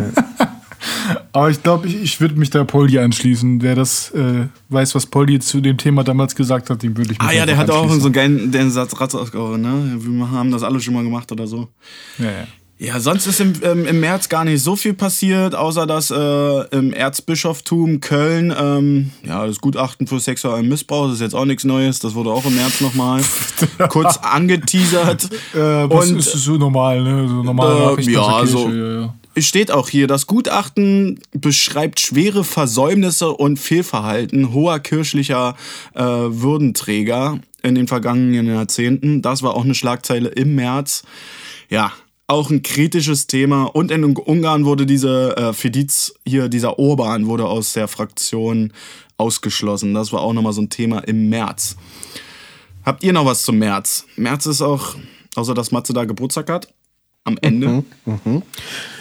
Aber ich glaube, ich, ich würde mich da Poldi anschließen. Wer das äh, weiß, was Poldi zu dem Thema damals gesagt hat, dem würde ich mich ah ja, der hat auch so einen geilen den Satz Ratz ausgehauen, ne? Wir haben das alle schon mal gemacht oder so. Ja, ja. Ja, sonst ist im, ähm, im März gar nicht so viel passiert, außer dass äh, im Erzbischoftum Köln ähm, ja, das Gutachten für sexuellen Missbrauch, das ist jetzt auch nichts Neues, das wurde auch im März nochmal kurz angeteasert. Äh, was Und- ist so normal, ne? So normale Äh, ja, so- ja, ja. Es steht auch hier, das Gutachten beschreibt schwere Versäumnisse und Fehlverhalten hoher kirchlicher äh, Würdenträger in den vergangenen Jahrzehnten. Das war auch eine Schlagzeile im März. Ja, auch ein kritisches Thema. Und in Ungarn wurde diese äh, Fediz, hier dieser Orban, wurde aus der Fraktion ausgeschlossen. Das war auch nochmal so ein Thema im März. Habt ihr noch was zum März? März ist auch, außer dass Matze da Geburtstag hat, am Ende. Mhm,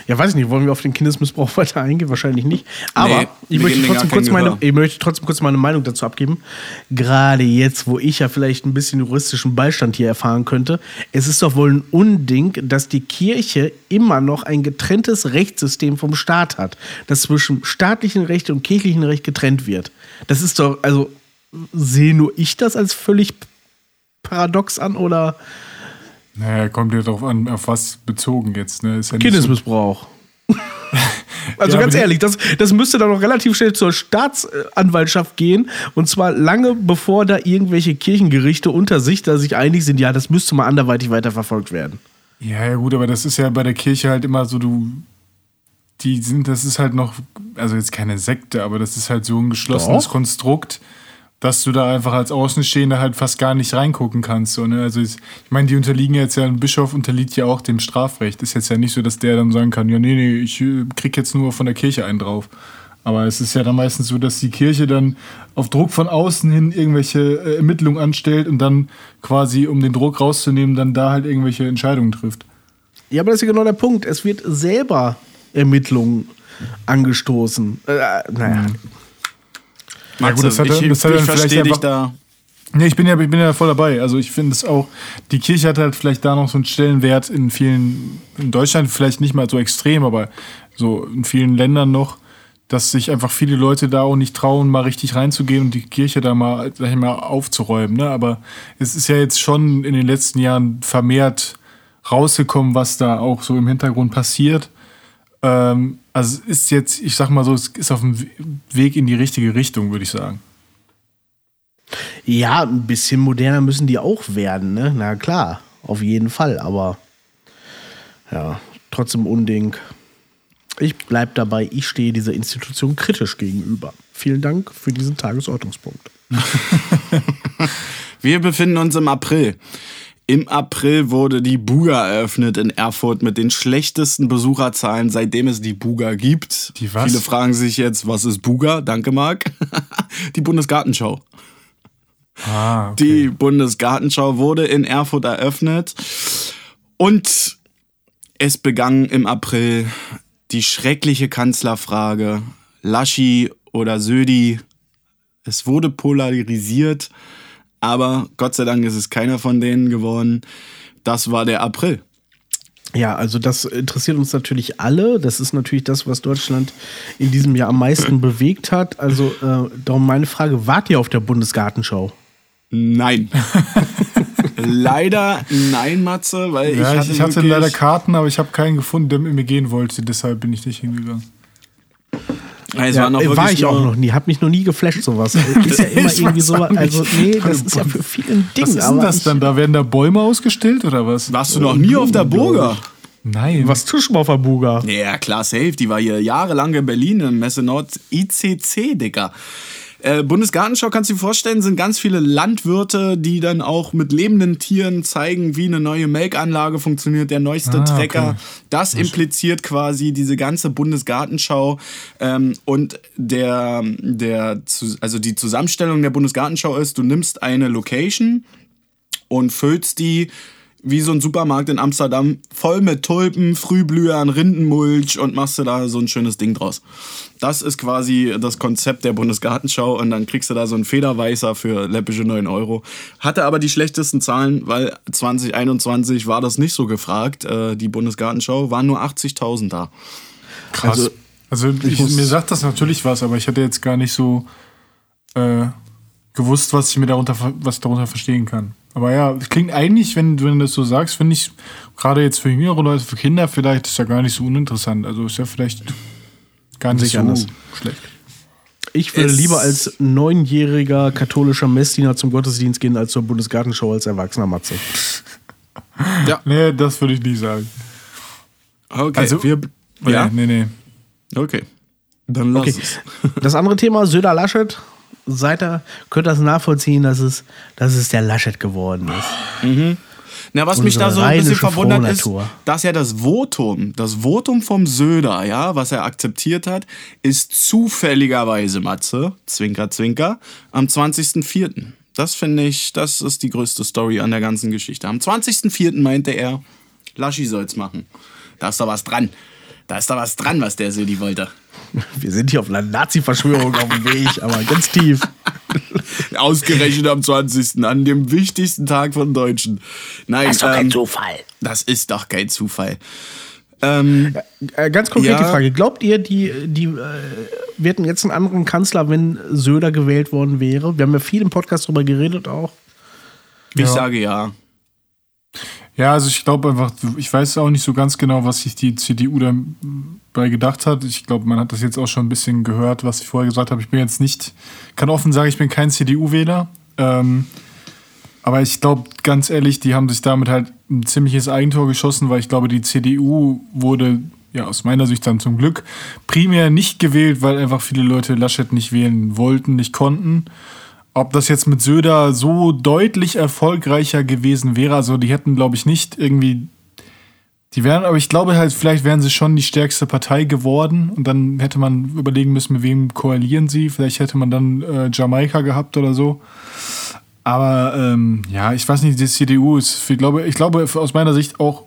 Ja, weiß ich nicht, wollen wir auf den Kindesmissbrauch weiter eingehen? Wahrscheinlich nicht. Aber Nee, ich, möchte trotzdem kurz meine, ich möchte trotzdem kurz meine Meinung dazu abgeben. Gerade jetzt, wo ich ja vielleicht ein bisschen juristischen Beistand hier erfahren könnte. Es ist doch wohl ein Unding, dass die Kirche immer noch ein getrenntes Rechtssystem vom Staat hat, das zwischen staatlichen Recht und kirchlichen Recht getrennt wird. Das ist doch, also sehe nur ich das als völlig paradox an oder Naja, kommt ja darauf an, auf was bezogen jetzt. Ne? Ja so, Kindesmissbrauch. Also Ja, ganz ehrlich, das, das müsste dann noch relativ schnell zur Staatsanwaltschaft gehen. Und zwar lange bevor da irgendwelche Kirchengerichte unter sich da sich einig sind, ja, das müsste mal anderweitig weiterverfolgt werden. ja, ja, gut, aber das ist ja bei der Kirche halt immer so, du. Die sind, das ist halt noch, also jetzt keine Sekte, aber das ist halt so ein geschlossenes Doch. Konstrukt, dass du da einfach als Außenstehender halt fast gar nicht reingucken kannst. So, ne? Also ich ich meine, die unterliegen jetzt ja, ein Bischof unterliegt ja auch dem Strafrecht. Ist jetzt ja nicht so, dass der dann sagen kann, ja, nee, nee, ich äh, krieg jetzt nur von der Kirche einen drauf. Aber es ist ja dann meistens so, dass die Kirche dann auf Druck von außen hin irgendwelche äh, Ermittlungen anstellt und dann quasi, um den Druck rauszunehmen, dann da halt irgendwelche Entscheidungen trifft. Ja, aber das ist ja genau der Punkt. Es wird selber Ermittlungen angestoßen. Äh, naja. Matze, gut, das hat ich, das hat ich vielleicht verstehe dich da. Nee, ich bin ja, ich bin ja voll dabei. Also ich finde es auch, die Kirche hat halt vielleicht da noch so einen Stellenwert in vielen, in Deutschland vielleicht nicht mal so extrem, aber so in vielen Ländern noch, dass sich einfach viele Leute da auch nicht trauen, mal richtig reinzugehen und die Kirche da mal, sag ich mal, aufzuräumen. Ne? Aber es ist ja jetzt schon in den letzten Jahren vermehrt rausgekommen, was da auch so im Hintergrund passiert. Ähm, also es ist jetzt, ich sag mal so, es ist auf dem Weg in die richtige Richtung, würde ich sagen. Ja, ein bisschen moderner müssen die auch werden, ne? Na klar, auf jeden Fall, aber ja, trotzdem Unding. Ich bleib dabei, ich stehe dieser Institution kritisch gegenüber. Vielen Dank für diesen Tagesordnungspunkt. Wir befinden uns im April. Im April wurde die Buga eröffnet in Erfurt mit den schlechtesten Besucherzahlen, seitdem es die Buga gibt. Die was? Viele fragen sich jetzt, was ist Buga? Danke, Marc. die Bundesgartenschau. Ah, Die Bundesgartenschau wurde in Erfurt eröffnet und es begann im April die schreckliche Kanzlerfrage Laschi oder Södi. Es wurde polarisiert, aber Gott sei Dank ist es keiner von denen geworden. Das war der April. Ja, also das interessiert uns natürlich alle. Das ist natürlich das, was Deutschland in diesem Jahr am meisten bewegt hat. Also äh, darum meine Frage, wart ihr auf der Bundesgartenschau? Nein. Leider nein, Matze, weil Ja, ich hatte, ich hatte leider Karten, aber ich habe keinen gefunden, der mit mir gehen wollte. Deshalb bin ich nicht hingegangen. Es Ja, war, noch äh, war ich auch noch nie, hab mich noch nie geflasht, sowas. Ist ja immer Ich irgendwie so, also nee, das ist ja für viele ein Ding. Was ist denn das ich, dann? Da werden da Bäume ausgestellt oder was? Warst du noch nie auf der Burger? Nein. Was tust du mal auf der Buga? Ja, klar, safe. Die war hier jahrelang in Berlin im Messe Nord ICC, Digga. Äh, Bundesgartenschau, kannst du dir vorstellen, sind ganz viele Landwirte, die dann auch mit lebenden Tieren zeigen, wie eine neue Melkanlage funktioniert, der neueste Ah, Trecker. okay. Das impliziert quasi diese ganze Bundesgartenschau ähm, und der, der, also die Zusammenstellung der Bundesgartenschau ist, du nimmst eine Location und füllst die wie so ein Supermarkt in Amsterdam voll mit Tulpen, Frühblühern, Rindenmulch und machst du da so ein schönes Ding draus. Das ist quasi das Konzept der Bundesgartenschau und dann kriegst du da so einen Federweißer für läppische 9 Euro. Hatte aber die schlechtesten Zahlen, weil 2021 war das nicht so gefragt. Äh, die Bundesgartenschau waren nur 80.000 da. Krass. Also, Also, ich, muss- mir sagt das natürlich was, aber ich hätte jetzt gar nicht so äh, gewusst, was ich mir darunter, was ich darunter verstehen kann. Aber ja, es klingt eigentlich, wenn, wenn du das so sagst, finde ich, gerade jetzt für jüngere Leute, für Kinder vielleicht, ist ja gar nicht so uninteressant. Also ist ja vielleicht gar nicht Sich so anders. schlecht. Ich würde Es- lieber als neunjähriger katholischer Messdiener zum Gottesdienst gehen, als zur Bundesgartenschau als erwachsener Matze. Nee, das würde ich nicht sagen. Okay, Also- wir, ja, Nee, nee. okay. Dann lass Okay. es. Das andere Thema, Söder Laschet. Seid ihr, könnt das nachvollziehen, dass es, dass es der Laschet geworden ist. Na, was mich da Unsere so ein bisschen verwundert ist, dass ja das Votum, das Votum vom Söder, ja, was er akzeptiert hat, ist zufälligerweise, Matze, Zwinker, Zwinker, am 20.04. Das finde ich, das ist die größte Story an der ganzen Geschichte. Am 20.04. meinte er, Laschi soll's machen. Da ist doch was dran. Da ist doch was dran, was der Södi wollte. Wir sind hier auf einer Nazi-Verschwörung auf dem Weg, aber ganz tief. Ausgerechnet am 20. an dem wichtigsten Tag von Deutschen. Nein, Das ist doch kein ähm, Zufall. das ist doch kein Zufall. Ähm, Äh, ganz konkrete Ja. Frage. Glaubt ihr, die, die, äh, wir hätten jetzt einen anderen Kanzler, wenn Söder gewählt worden wäre? Wir haben ja viel im Podcast darüber geredet auch. ich Ja. sage ja. Ja, also ich glaube einfach, ich weiß auch nicht so ganz genau, was sich die CDU dabei gedacht hat. Ich glaube, man hat das jetzt auch schon ein bisschen gehört, was ich vorher gesagt habe. Ich bin jetzt nicht, kann offen sagen, ich bin kein CDU-Wähler. Ähm, aber ich glaube, ganz ehrlich, die haben sich damit halt ein ziemliches Eigentor geschossen, weil ich glaube, die CDU wurde, ja, aus meiner Sicht dann zum Glück, primär nicht gewählt, weil einfach viele Leute Laschet nicht wählen wollten, nicht konnten. Ob das jetzt mit Söder so deutlich erfolgreicher gewesen wäre, also die hätten, glaube ich, nicht irgendwie. Die wären, aber ich glaube halt, vielleicht wären sie schon die stärkste Partei geworden und dann hätte man überlegen müssen, mit wem koalieren sie. Vielleicht hätte man dann äh, Jamaika gehabt oder so. Aber ähm, ja, ich weiß nicht, die CDU ist, ich glaube, ich glaube aus meiner Sicht auch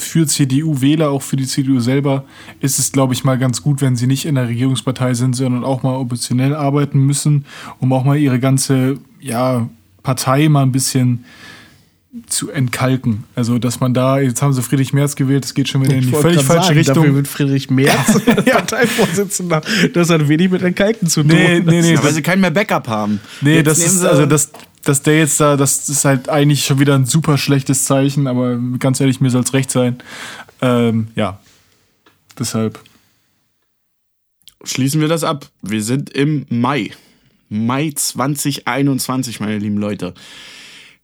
für CDU-Wähler, auch für die CDU selber, ist es, glaube ich, mal ganz gut, wenn sie nicht in der Regierungspartei sind, sondern auch mal oppositionell arbeiten müssen, um auch mal ihre ganze ja, Partei mal ein bisschen zu entkalken. Also, dass man da, jetzt haben sie Friedrich Merz gewählt, das geht schon wieder in die völlig falsche sagen, Dafür Richtung. wird Friedrich Merz Parteivorsitzender. Das hat wenig mit Entkalken zu tun. Nee, nee, nee, Ja, weil sie keinen mehr Backup haben. nee, Jetzt das ist, also das, dass der jetzt da, das ist halt eigentlich schon wieder ein super schlechtes Zeichen, aber ganz ehrlich, mir soll es recht sein. Ähm, ja, deshalb. Schließen wir das ab. Wir sind im Mai. Mai 2021, meine lieben Leute.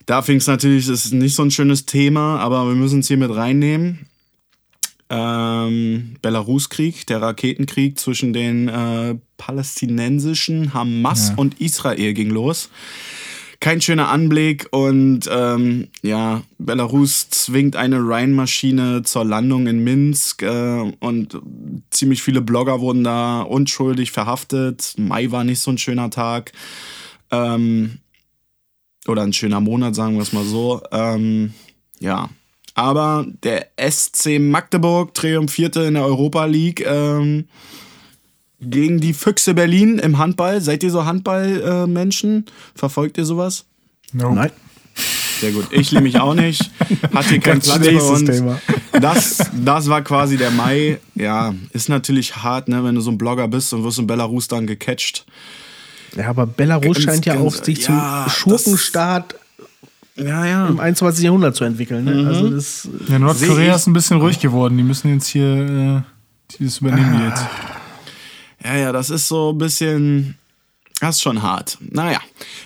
Da fing es natürlich, das ist nicht so ein schönes Thema, aber wir müssen es hier mit reinnehmen. Ähm, Belarus-Krieg, der Raketenkrieg zwischen den äh, palästinensischen Hamas und Israel ging los. Kein schöner Anblick und ähm, ja, Belarus zwingt eine Rheinmaschine zur Landung in Minsk äh, und ziemlich viele Blogger wurden da unschuldig verhaftet. Mai war nicht so ein schöner Tag. Ähm, oder ein schöner Monat, sagen wir es mal so. Ähm, ja. Aber der SC Magdeburg triumphierte in der Europa League ähm, gegen die Füchse Berlin im Handball. Seid ihr so Handballmenschen? Verfolgt ihr sowas? Nein. Sehr gut. Ich liebe mich auch nicht. Hat hier keinen Ganz Platz bei uns. Thema. Das, das war quasi der Mai. Ja, ist natürlich hart, ne, wenn du so ein Blogger bist und wirst in Belarus dann gecatcht. Ja, aber Belarus Ganz, scheint ja ganz- auch sich ja, zum Schurkenstaat Ja, ja. im 21. Jahrhundert zu entwickeln. Ne? Also das, Ja, Nordkorea ist ein bisschen ruhig geworden. Die müssen jetzt hier, äh, das übernehmen die jetzt. Ja, ja, das ist so ein bisschen. Das ist schon hart. Naja,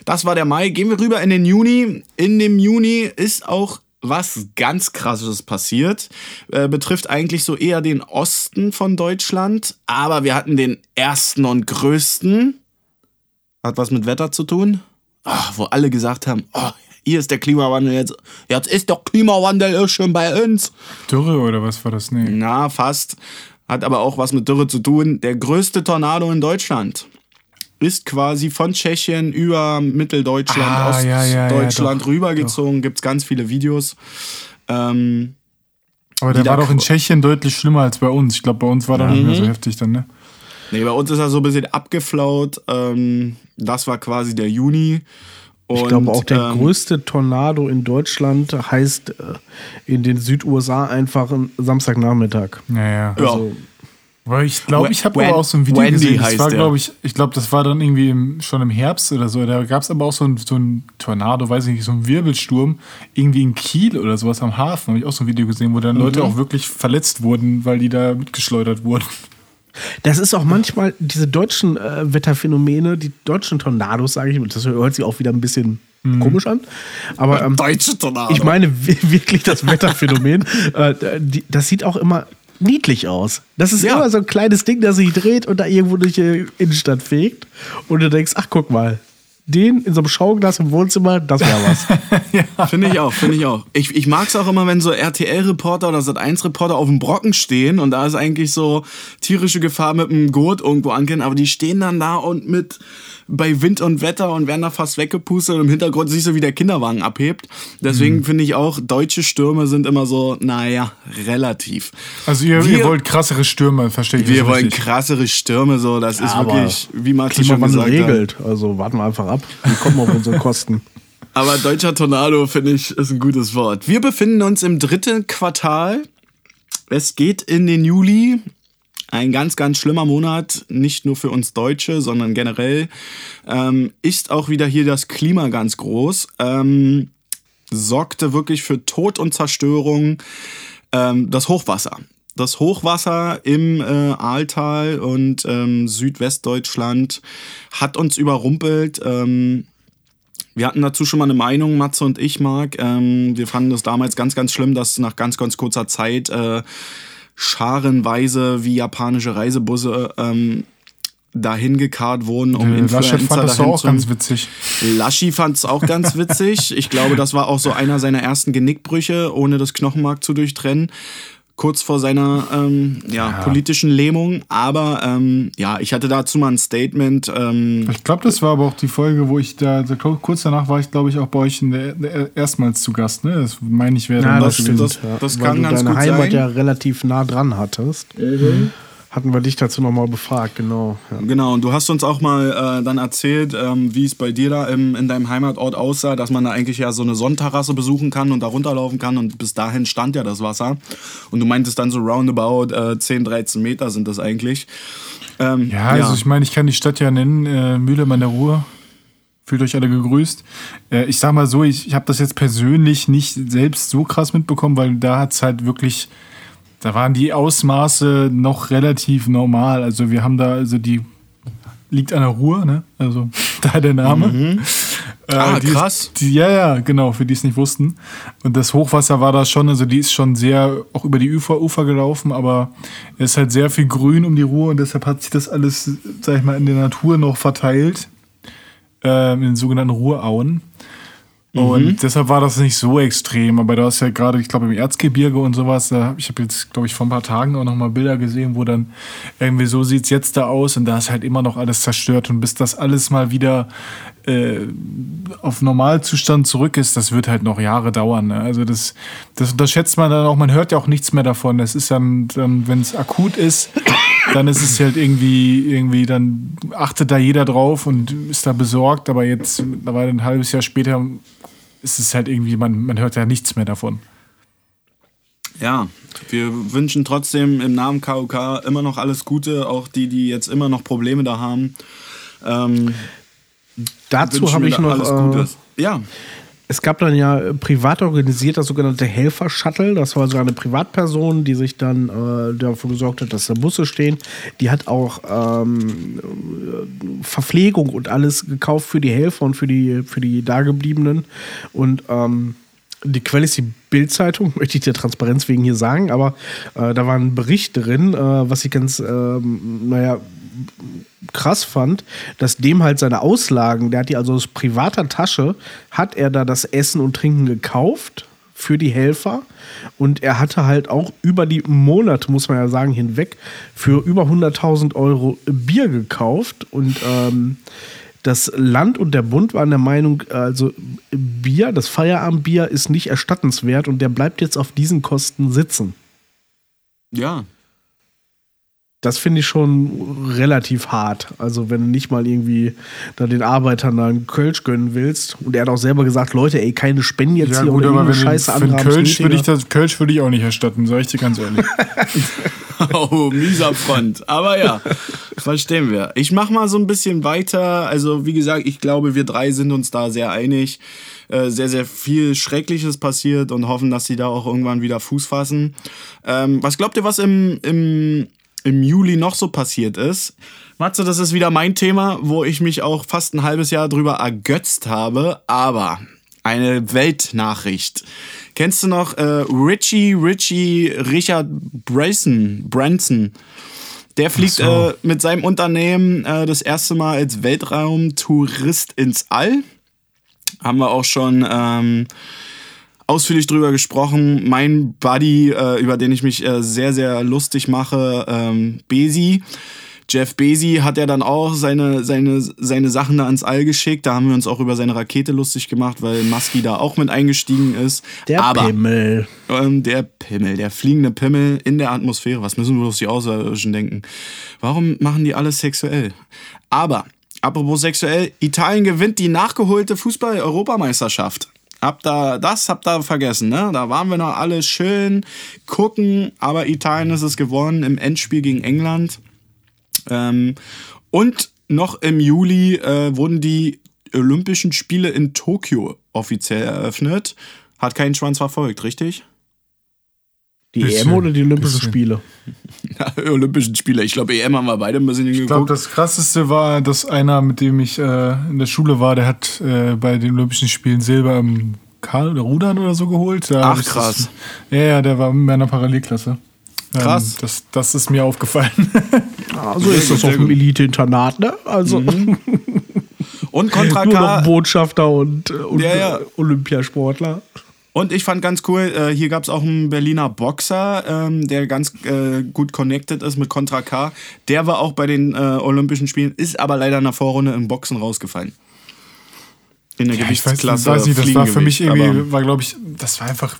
das war der Mai. Gehen wir rüber in den Juni. In dem Juni ist auch was ganz krasses passiert. Äh, betrifft eigentlich so eher den Osten von Deutschland. Aber wir hatten den ersten und größten. Hat was mit Wetter zu tun. Ah, wo alle gesagt haben, oh, hier ist der Klimawandel jetzt. Jetzt ist doch Klimawandel schon bei uns. Dürre oder was war das? Nee. Na, fast. Hat aber auch was mit Dürre zu tun. Der größte Tornado in Deutschland ist quasi von Tschechien über Mitteldeutschland, Ah, ja, ja, ja, Ostdeutschland doch, rübergezogen. Gibt es ganz viele Videos. Ähm, Aber der war doch in Tschechien deutlich schlimmer als bei uns. Ich glaube, bei uns war der nicht mehr so heftig dann, ne? nee, bei uns ist er so ein bisschen abgeflaut. Ähm, das war quasi der Juni. Ich glaube auch der ähm, größte Tornado in Deutschland heißt äh, in den Südusa einfach ein Samstagnachmittag. Naja. Ja. Also, Aber ich glaube, ich habe aber auch so ein Video Wendy gesehen. Das war, glaube ich, ich glaube, das war dann irgendwie im, schon im Herbst oder so. Da gab es aber auch so ein, so Tornado, weiß ich nicht, so ein Wirbelsturm, irgendwie in Kiel oder sowas am Hafen. Habe ich auch so ein Video gesehen, wo dann Mhm. Leute auch wirklich verletzt wurden, weil die da mitgeschleudert wurden. Das ist auch manchmal diese deutschen äh, Wetterphänomene, die deutschen Tornados, sage ich, das hört sich auch wieder ein bisschen komisch an. Aber ähm, Deutsche Tornado. ich meine wi- wirklich das Wetterphänomen. äh, die, das sieht auch immer niedlich aus. Das ist Ja. immer so ein kleines Ding, das sich dreht und da irgendwo durch die Innenstadt fegt. Und du denkst, ach guck mal, den in so einem Schauglas im Wohnzimmer, das wäre was. Finde ich auch, finde ich auch. Ich, ich mag es auch immer, wenn so RTL-Reporter oder Sat1-Reporter auf dem Brocken stehen und da ist eigentlich so tierische Gefahr mit einem Gurt irgendwo angehen, aber die stehen dann da und mit bei Wind und Wetter und werden da fast weggepustet und im Hintergrund siehst du, wie der Kinderwagen abhebt. Deswegen Mhm. finde ich auch, deutsche Stürme sind immer so, naja, relativ. Also ihr, Wir- ihr wollt krassere Stürme, verstehe ich Wir wollen richtig. krassere Stürme, so, das ist aber wirklich, wie Max schon gesagt hat. regelt. Also warten wir einfach ab. Die kommen auf unsere Kosten. Aber deutscher Tornado, finde ich, ist ein gutes Wort. Wir befinden uns im dritten Quartal. Es geht in den Juli. Ein ganz, ganz schlimmer Monat, nicht nur für uns Deutsche, sondern generell. Ähm, ist auch wieder hier das Klima ganz groß. Ähm, sorgte wirklich für Tod und Zerstörung ähm, das Hochwasser. Das Hochwasser im äh, Ahrtal und ähm, Südwestdeutschland hat uns überrumpelt. Ähm, wir hatten dazu schon mal eine Meinung, Matze und ich, Marc. Ähm, wir fanden es damals ganz, ganz schlimm, dass nach ganz, ganz kurzer Zeit äh, scharenweise wie japanische Reisebusse ähm, dahin gekarrt wurden, um Äh, Laschet Influencer fand das dahin auch ganz witzig. Laschi fand es auch ganz witzig. Ich glaube, das war auch so einer seiner ersten Genickbrüche, ohne das Knochenmark zu durchtrennen. Kurz vor seiner ähm, ja, politischen Lähmung. Aber ähm, ja, ich hatte dazu mal ein Statement. Ähm, Ich glaube, das war aber auch die Folge, wo ich da, da kurz danach war ich, glaube ich, auch bei euch in der, der, erstmals zu Gast. Ne? Das meine ich wäre Ja, dann das das das- das Weil kann du ganz deine gut Heimat sein. ja relativ nah dran hattest. Hatten wir dich dazu nochmal befragt, genau. Ja. Genau, und du hast uns auch mal äh, dann erzählt, ähm, wie es bei dir da im, in deinem Heimatort aussah, dass man da eigentlich ja so eine Sonnenterrasse besuchen kann und da runterlaufen kann und bis dahin stand ja das Wasser. Und du meintest dann so roundabout äh, 10, 13 Meter sind das eigentlich. Ähm, Ja, also ich meine, ich kann die Stadt ja nennen, äh, Mühlemann der Ruhr. Fühlt euch alle gegrüßt. Äh, ich sag mal so, ich, ich habe das jetzt persönlich nicht selbst so krass mitbekommen, weil da hat's halt wirklich, da waren die Ausmaße noch relativ normal. Also wir haben da, also die liegt an der Ruhr, ne? Also da der Name. Äh, Ah, die ist- krass. Die, ja, ja, genau, für die es nicht wussten. Und das Hochwasser war da schon, also die ist schon sehr auch über die Ufer, Ufer gelaufen, aber es ist halt sehr viel Grün um die Ruhr und deshalb hat sich das alles, sag ich mal, in der Natur noch verteilt. Äh, in den sogenannten Ruhrauen. Und deshalb war das nicht so extrem, aber du hast ja gerade, ich glaube, im Erzgebirge und sowas, da, ich habe jetzt, glaube ich, vor ein paar Tagen auch nochmal Bilder gesehen, wo dann irgendwie so sieht's jetzt da aus und da ist halt immer noch alles zerstört und bis das alles mal wieder äh, auf Normalzustand zurück ist, das wird halt noch Jahre dauern. Ne? Also das, das unterschätzt man dann auch, man hört ja auch nichts mehr davon. Das ist dann, dann wenn es akut ist, dann ist es halt irgendwie, irgendwie, dann achtet da jeder drauf und ist da besorgt, aber jetzt, mittlerweile ein halbes Jahr später, ist es halt irgendwie, man, man hört ja nichts mehr davon. Ja, wir wünschen trotzdem im Namen KOK immer noch alles Gute, auch die, die jetzt immer noch Probleme da haben. Ähm, Dazu habe ich da noch. alles Äh. Ja, es gab dann ja äh, privat organisiert das sogenannte Helfer-Shuttle. Das war so eine Privatperson, die sich dann äh, dafür gesorgt hat, dass da Busse stehen. Die hat auch ähm, äh, Verpflegung und alles gekauft für die Helfer und für die, für die Dagebliebenen. Und ähm, die Quelle ist die Bild-Zeitung, möchte ich der Transparenz wegen hier sagen, aber äh, da war ein Bericht drin, äh, was ich ganz, ähm, naja, krass fand, dass dem halt seine Auslagen, der hat die also aus privater Tasche, hat er da das Essen und Trinken gekauft für die Helfer und er hatte halt auch über die Monate, muss man ja sagen, hinweg für über 100.000 Euro Bier gekauft und ähm, das Land und der Bund waren der Meinung, also Bier, das Feierabendbier ist nicht erstattenswert und der bleibt jetzt auf diesen Kosten sitzen. ja. Das finde ich schon relativ hart. Also, wenn du nicht mal irgendwie da den Arbeitern da einen Kölsch gönnen willst. Und er hat auch selber gesagt, Leute, ey, keine Spenden jetzt Ja, hier gut, oder aber wenn Scheiße haben's Kölsch würde ich das Kölsch würde ich auch nicht erstatten, sag ich dir ganz ehrlich. Oh, mieser Front. Aber ja, verstehen wir. Ich mach mal so ein bisschen weiter. Also, wie gesagt, ich glaube, wir drei sind uns da sehr einig. Äh, sehr, sehr viel Schreckliches passiert und hoffen, dass sie da auch irgendwann wieder Fuß fassen. Ähm, was glaubt ihr, was im, im, im Juli noch so passiert ist? Matze, das ist wieder mein Thema, wo ich mich auch fast ein halbes Jahr drüber ergötzt habe. Aber eine Weltnachricht. Kennst du noch äh, Richie, Richie, Richard Branson? Branson. Der fliegt so. äh, mit seinem Unternehmen äh, das erste Mal als Weltraumtourist ins All. Haben wir auch schon ähm, ausführlich drüber gesprochen. Mein Buddy, äh, über den ich mich äh, sehr, sehr lustig mache, ähm, Besi. Jeff Besi hat ja dann auch seine, seine, seine Sachen da ans All geschickt. Da haben wir uns auch über seine Rakete lustig gemacht, weil Musky da auch mit eingestiegen ist. Der Aber Pimmel. ähm, der Pimmel, der fliegende Pimmel in der Atmosphäre. Was müssen wir auf die Außerirdischen denken? Warum machen die alles sexuell? Aber, apropos sexuell, Italien gewinnt die nachgeholte Fußball-Europameisterschaft. Habt da, das habt ihr vergessen, ne? Da waren wir noch alle schön gucken, aber Italien ist es gewonnen im Endspiel gegen England. Ähm, und noch im Juli äh, wurden die Olympischen Spiele in Tokio offiziell eröffnet. Hat keinen Schwanz verfolgt, richtig? Die Bisschen, EM oder die Olympischen bisschen. Spiele? Olympischen Spiele. Ich glaube, EM haben wir beide ein bisschen Ich glaube, geguckt. das krasseste war, dass einer, mit dem ich äh, in der Schule war, der hat äh, bei den Olympischen Spielen Silber im Karl oder Rudern oder so geholt. Da Ach, krass. Das, ja, ja, der war in meiner Parallelklasse. Ähm, Krass. das, das ist mir aufgefallen. Ja, so ist das auf dem. Elite-Internat, ne? Also Und Contra nur noch K. Botschafter und, äh, und Ja, ja. Olympiasportler. Und ich fand ganz cool, äh, hier gab es auch einen Berliner Boxer, ähm, der ganz äh, gut connected ist mit Contra K. Der war auch bei den äh, Olympischen Spielen, ist aber leider in der Vorrunde im Boxen rausgefallen. In der Ja, ich weiß, Gewichtsklasse. nicht, das war für mich irgendwie, war glaube ich, das war einfach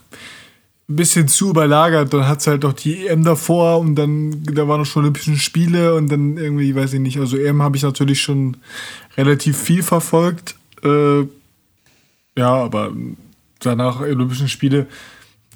ein bisschen zu überlagert. Dann hat es halt noch die EM davor und dann, da waren noch schon Olympischen Spiele und dann irgendwie, weiß ich nicht, also EM habe ich natürlich schon relativ viel verfolgt. Äh, ja, aber danach Olympischen Spiele,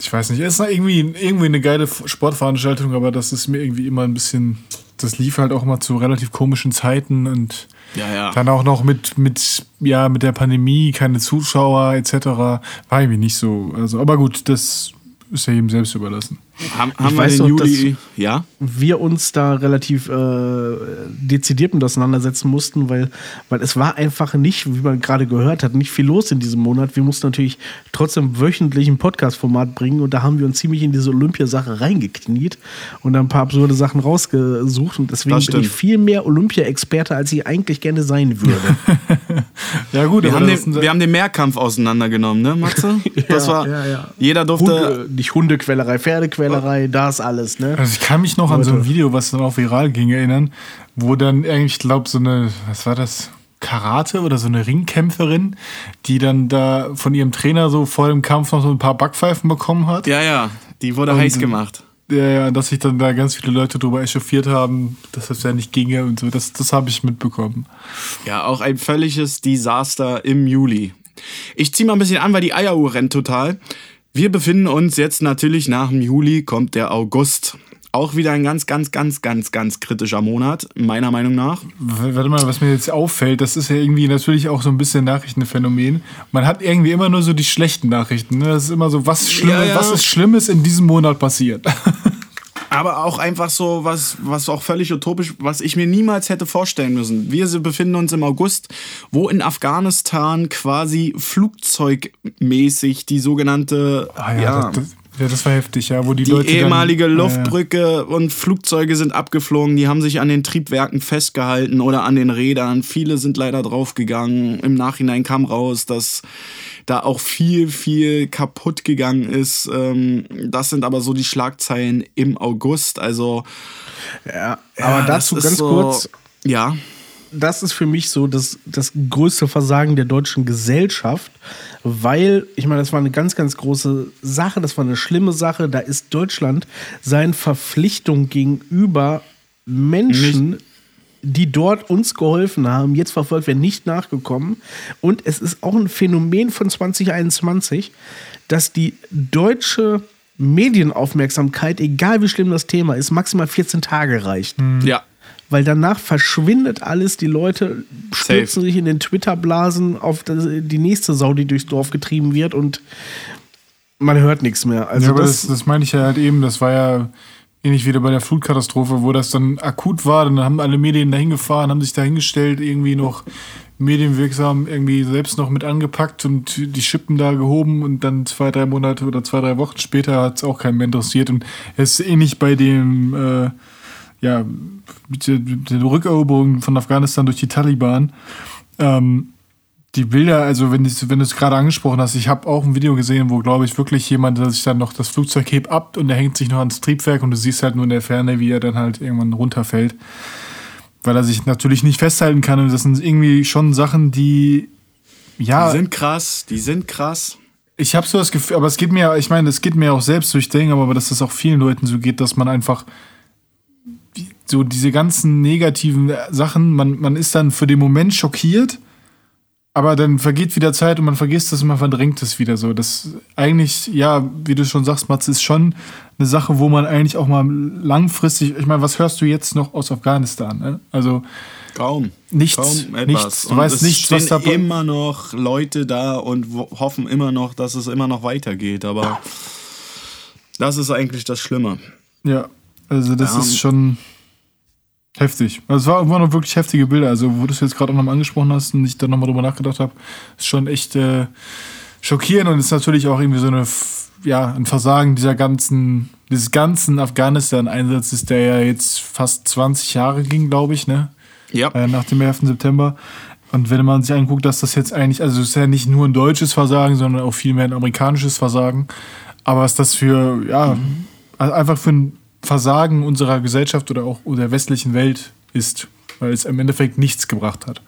ich weiß nicht, es ist irgendwie, irgendwie eine geile Sportveranstaltung, aber das ist mir irgendwie immer ein bisschen, das lief halt auch mal zu relativ komischen Zeiten und Ja, ja. dann auch noch mit, mit, ja, mit der Pandemie, keine Zuschauer etc. War irgendwie nicht so. Also, aber gut, das ist ja jedem selbst überlassen. Haben, haben wir weiß den noch, Juli. Ja? wir uns da relativ äh, dezidiert mit auseinandersetzen mussten, weil, weil es war einfach nicht, wie man gerade gehört hat, nicht viel los in diesem Monat. Wir mussten natürlich trotzdem wöchentlich ein Podcast-Format bringen und da haben wir uns ziemlich in diese Olympiasache reingekniet und da ein paar absurde Sachen rausgesucht und deswegen bin ich viel mehr Olympia-Experte, als ich eigentlich gerne sein würde. Ja, gut, Wir haben, den, wir haben den Mehrkampf auseinandergenommen, ne, Matze? Das war, ja, ja. jeder durfte. Hunde, nicht Hundequälerei, Pferdequälerei, das alles, ne? also ich kann mich noch an so ein Leute. Video, was dann auch viral ging, erinnern, wo dann irgendwie, ich glaube, so eine, was war das? Karate oder so eine Ringkämpferin, die dann da von ihrem Trainer so vor dem Kampf noch so ein paar Backpfeifen bekommen hat. Ja, ja, die wurde heiß gemacht. Ja, ja, dass sich dann da ganz viele Leute drüber echauffiert haben, dass das ja nicht ginge und so. Das, das habe ich mitbekommen. Ja, auch ein völliges Desaster im Juli. Ich ziehe mal ein bisschen an, weil die Eieruhr rennt total. Wir befinden uns jetzt natürlich nach dem Juli, kommt der August. Auch wieder ein ganz, ganz, ganz, ganz, ganz kritischer Monat, meiner Meinung nach. Warte mal, was mir jetzt auffällt, das ist ja irgendwie natürlich auch so ein bisschen Nachrichtenphänomen. Man hat irgendwie immer nur so die schlechten Nachrichten. Ne? Das ist immer so, was, Schlimmes, Ja, ja. was ist Schlimmes in diesem Monat passiert. Aber auch einfach so was, was auch völlig utopisch, was ich mir niemals hätte vorstellen müssen. Wir befinden uns im August, wo in Afghanistan quasi flugzeugmäßig die sogenannte, Ah ja, ja, das, ja, das war heftig, ja, wo die, die Leute. ehemalige dann, Luftbrücke und Flugzeuge sind abgeflogen, die haben sich an den Triebwerken festgehalten oder an den Rädern. Viele sind leider draufgegangen. Im Nachhinein kam raus, dass da auch viel, viel kaputt gegangen ist. Ähm, Das sind aber so die Schlagzeilen im August. Also, Ja, aber ja, dazu das ist ganz so, kurz, Ja, das ist für mich so das, das größte Versagen der deutschen Gesellschaft, weil, ich meine, das war eine ganz, ganz große Sache, das war eine schlimme Sache. Da ist Deutschland seinen Verpflichtungen gegenüber Menschen, die dort uns geholfen haben, jetzt verfolgt werden, nicht nachgekommen. Und es ist auch ein Phänomen von 2021, dass die deutsche Medienaufmerksamkeit, egal wie schlimm das Thema ist, maximal 14 Tage reicht ja. Weil danach verschwindet alles, die Leute stürzen sich in den Twitter-Blasen auf die nächste Sau, die durchs Dorf getrieben wird und man hört nichts mehr. Also ja, aber das, das, das meine ich ja halt eben, das war ja ähnlich wieder bei der Flutkatastrophe, wo das dann akut war, dann haben alle Medien dahin gefahren, haben sich dahingestellt, irgendwie noch medienwirksam irgendwie selbst noch mit angepackt und die Schippen da gehoben und dann zwei, drei Monate oder zwei, drei Wochen später hat es auch keinen mehr interessiert und es ist ähnlich bei dem, äh, ja, der, der Rückeroberung von Afghanistan durch die Taliban. Ähm, die Bilder, also wenn, ich, wenn du es gerade angesprochen hast, ich habe auch ein Video gesehen, wo, glaube ich, wirklich jemand, der sich dann noch das Flugzeug hebt ab und er hängt sich noch ans Triebwerk und du siehst halt nur in der Ferne, wie er dann halt irgendwann runterfällt. Weil er sich natürlich nicht festhalten kann und das sind irgendwie schon Sachen, die, ja. Die sind krass, die sind krass. Ich habe so das Gefühl, aber es geht mir, ich meine, es geht mir auch selbst durch Dinge, aber dass es auch vielen Leuten so geht, dass man einfach so diese ganzen negativen Sachen, man, man ist dann für den Moment schockiert aber dann vergeht wieder Zeit und man vergisst es und man verdrängt es wieder so. Das eigentlich, ja, wie du schon sagst, Mats, ist schon eine Sache, wo man eigentlich auch mal langfristig, ich meine, was hörst du jetzt noch aus Afghanistan? Ne? Also kaum. Nichts. Kaum etwas. Nichts. Du weißt es nicht, was da immer noch Leute da und hoffen immer noch, dass es immer noch weitergeht. Aber das ist eigentlich das Schlimme. Ja, also das Ja. ist schon heftig. Also es war, waren noch wirklich heftige Bilder. Also wo du es jetzt gerade auch nochmal angesprochen hast und ich dann nochmal drüber nachgedacht habe, ist schon echt äh, schockierend und ist natürlich auch irgendwie so eine, ja, ein Versagen dieser ganzen, dieses ganzen Afghanistan-Einsatzes, der ja jetzt fast 20 Jahre ging, glaube ich, ne? Ja. äh, nach dem 11. September. Und wenn man sich anguckt, dass das jetzt eigentlich, also es ist ja nicht nur ein deutsches Versagen, sondern auch vielmehr ein amerikanisches Versagen. Aber was das für, ja, also einfach für ein Versagen unserer Gesellschaft oder auch der westlichen Welt ist, weil es im Endeffekt nichts gebracht hat.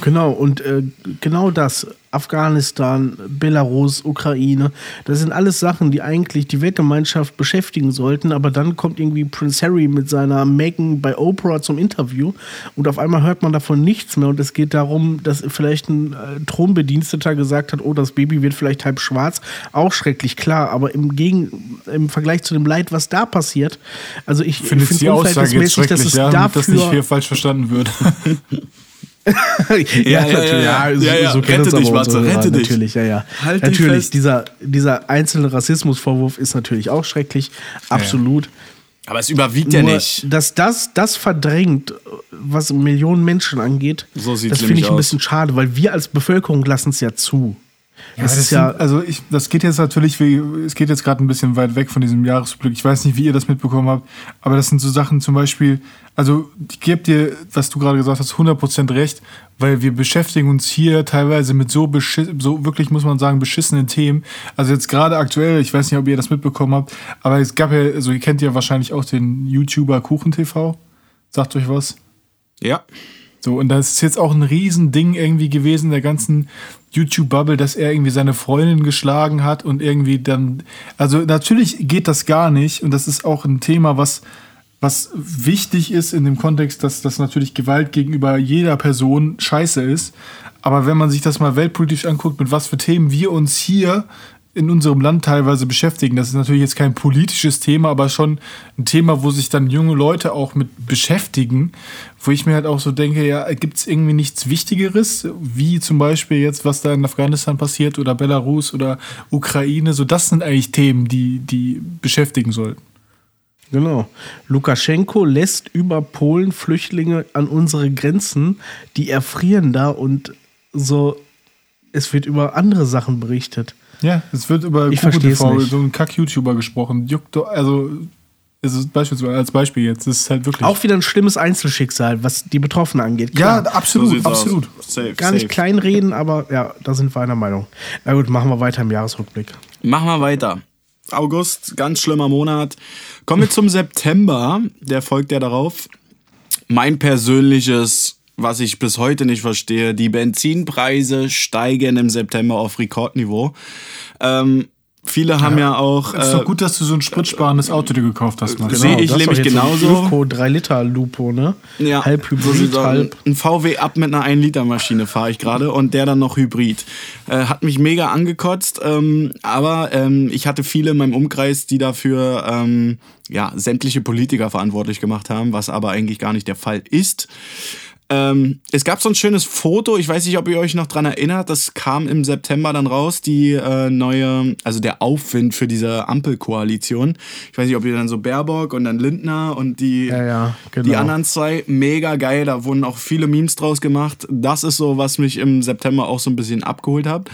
Genau, und äh, genau das, Afghanistan, Belarus, Ukraine, das sind alles Sachen, die eigentlich die Weltgemeinschaft beschäftigen sollten, aber dann kommt irgendwie Prince Harry mit seiner Megan bei Oprah zum Interview und auf einmal hört man davon nichts mehr. Und es geht darum, dass vielleicht ein äh, Thronbediensteter gesagt hat, oh, das Baby wird vielleicht halb schwarz, auch schrecklich, klar, aber im, Gegen im Vergleich zu dem Leid, was da passiert, also ich Finde jetzt unverhältnismäßig, dass es ja, damit das nicht dafür hier falsch verstanden wird. ja, ja, ja, natürlich. ja. so, Ja, ja. so kennen Rette dich, Matze, rette dich. Natürlich, ja, ja. Halt dich natürlich, fest. dieser, dieser einzelne Rassismusvorwurf ist natürlich auch schrecklich. Absolut. Aber es überwiegt ja Nur, nicht. dass das, das verdrängt, was Millionen Menschen angeht, So das finde ich ein aus. bisschen schade, weil wir als Bevölkerung lassen es ja zu. das das ist ja, sind, also ich, das geht jetzt natürlich, wie, es geht jetzt gerade ein bisschen weit weg von diesem Jahresblick. Ich weiß nicht, wie ihr das mitbekommen habt, aber das sind so Sachen zum Beispiel, also ich gebe dir, was du gerade gesagt hast, 100% recht, weil wir beschäftigen uns hier teilweise mit so, so wirklich, muss man sagen, beschissenen Themen. Also jetzt gerade aktuell, ich weiß nicht, ob ihr das mitbekommen habt, aber es gab ja, also ihr kennt ja wahrscheinlich auch den YouTuber KuchenTV. Sagt euch was? Ja. So, und das ist jetzt auch ein Riesending irgendwie gewesen, der ganzen YouTube-Bubble, dass er irgendwie seine Freundin geschlagen hat und irgendwie dann. Also, natürlich geht das gar nicht und das ist auch ein Thema, was, was wichtig ist in dem Kontext, dass das natürlich Gewalt gegenüber jeder Person scheiße ist. Aber wenn man sich das mal weltpolitisch anguckt, mit was für Themen wir uns hier in unserem Land teilweise beschäftigen. Das ist natürlich jetzt kein politisches Thema, aber schon ein Thema, wo sich dann junge Leute auch mit beschäftigen, wo ich mir halt auch so denke, ja, gibt es irgendwie nichts Wichtigeres, wie zum Beispiel jetzt, was da in Afghanistan passiert oder Belarus oder Ukraine. So, das sind eigentlich Themen, die, die beschäftigen sollten. Genau. Lukaschenko lässt über Polen Flüchtlinge an unsere Grenzen, die erfrieren da und so. Es wird über andere Sachen berichtet. Ja, es wird über Ich TV, nicht. so ein Kack-YouTuber gesprochen. Juckt doch, also, es ist beispielsweise als Beispiel jetzt, das ist halt wirklich. Auch wieder ein schlimmes Einzelschicksal, was die Betroffenen angeht. ja, Klar. absolut, sieht's aus. absolut. Safe, Gar nicht safe. kleinreden, aber ja, da sind wir einer Meinung. Na gut, machen wir weiter im Jahresrückblick. Machen wir weiter. August, ganz schlimmer Monat. Kommen wir zum September. Der folgt ja darauf. Mein persönliches, was ich bis heute nicht verstehe, die Benzinpreise steigen im September auf Rekordniveau. Ähm, viele haben ja, auch. Ist äh, doch gut, dass du so ein spritsparendes Auto dir gekauft hast, Mann. Sehe ich ist nämlich genauso. So ein Öko 3 Liter Lupo, ne? Ja, halb so Hybrid, aus. halb. Ein VW ab mit einer 1-Liter-Maschine fahre ich gerade und der dann noch Hybrid. Äh, hat mich mega angekotzt, ähm, aber ähm, ich hatte viele in meinem Umkreis, die dafür ähm, ja, sämtliche Politiker verantwortlich gemacht haben, was aber eigentlich gar nicht der Fall ist. Ähm, es gab so ein schönes Foto, ich weiß nicht, ob ihr euch noch dran erinnert, das kam im September dann raus, die äh, neue, also der Aufwind für diese Ampelkoalition. Ich weiß nicht, ob ihr dann so Baerbock und dann Lindner und die, Ja, ja, genau. die anderen zwei, mega geil, da wurden auch viele Memes draus gemacht. Das ist so, was mich im September auch so ein bisschen abgeholt hat.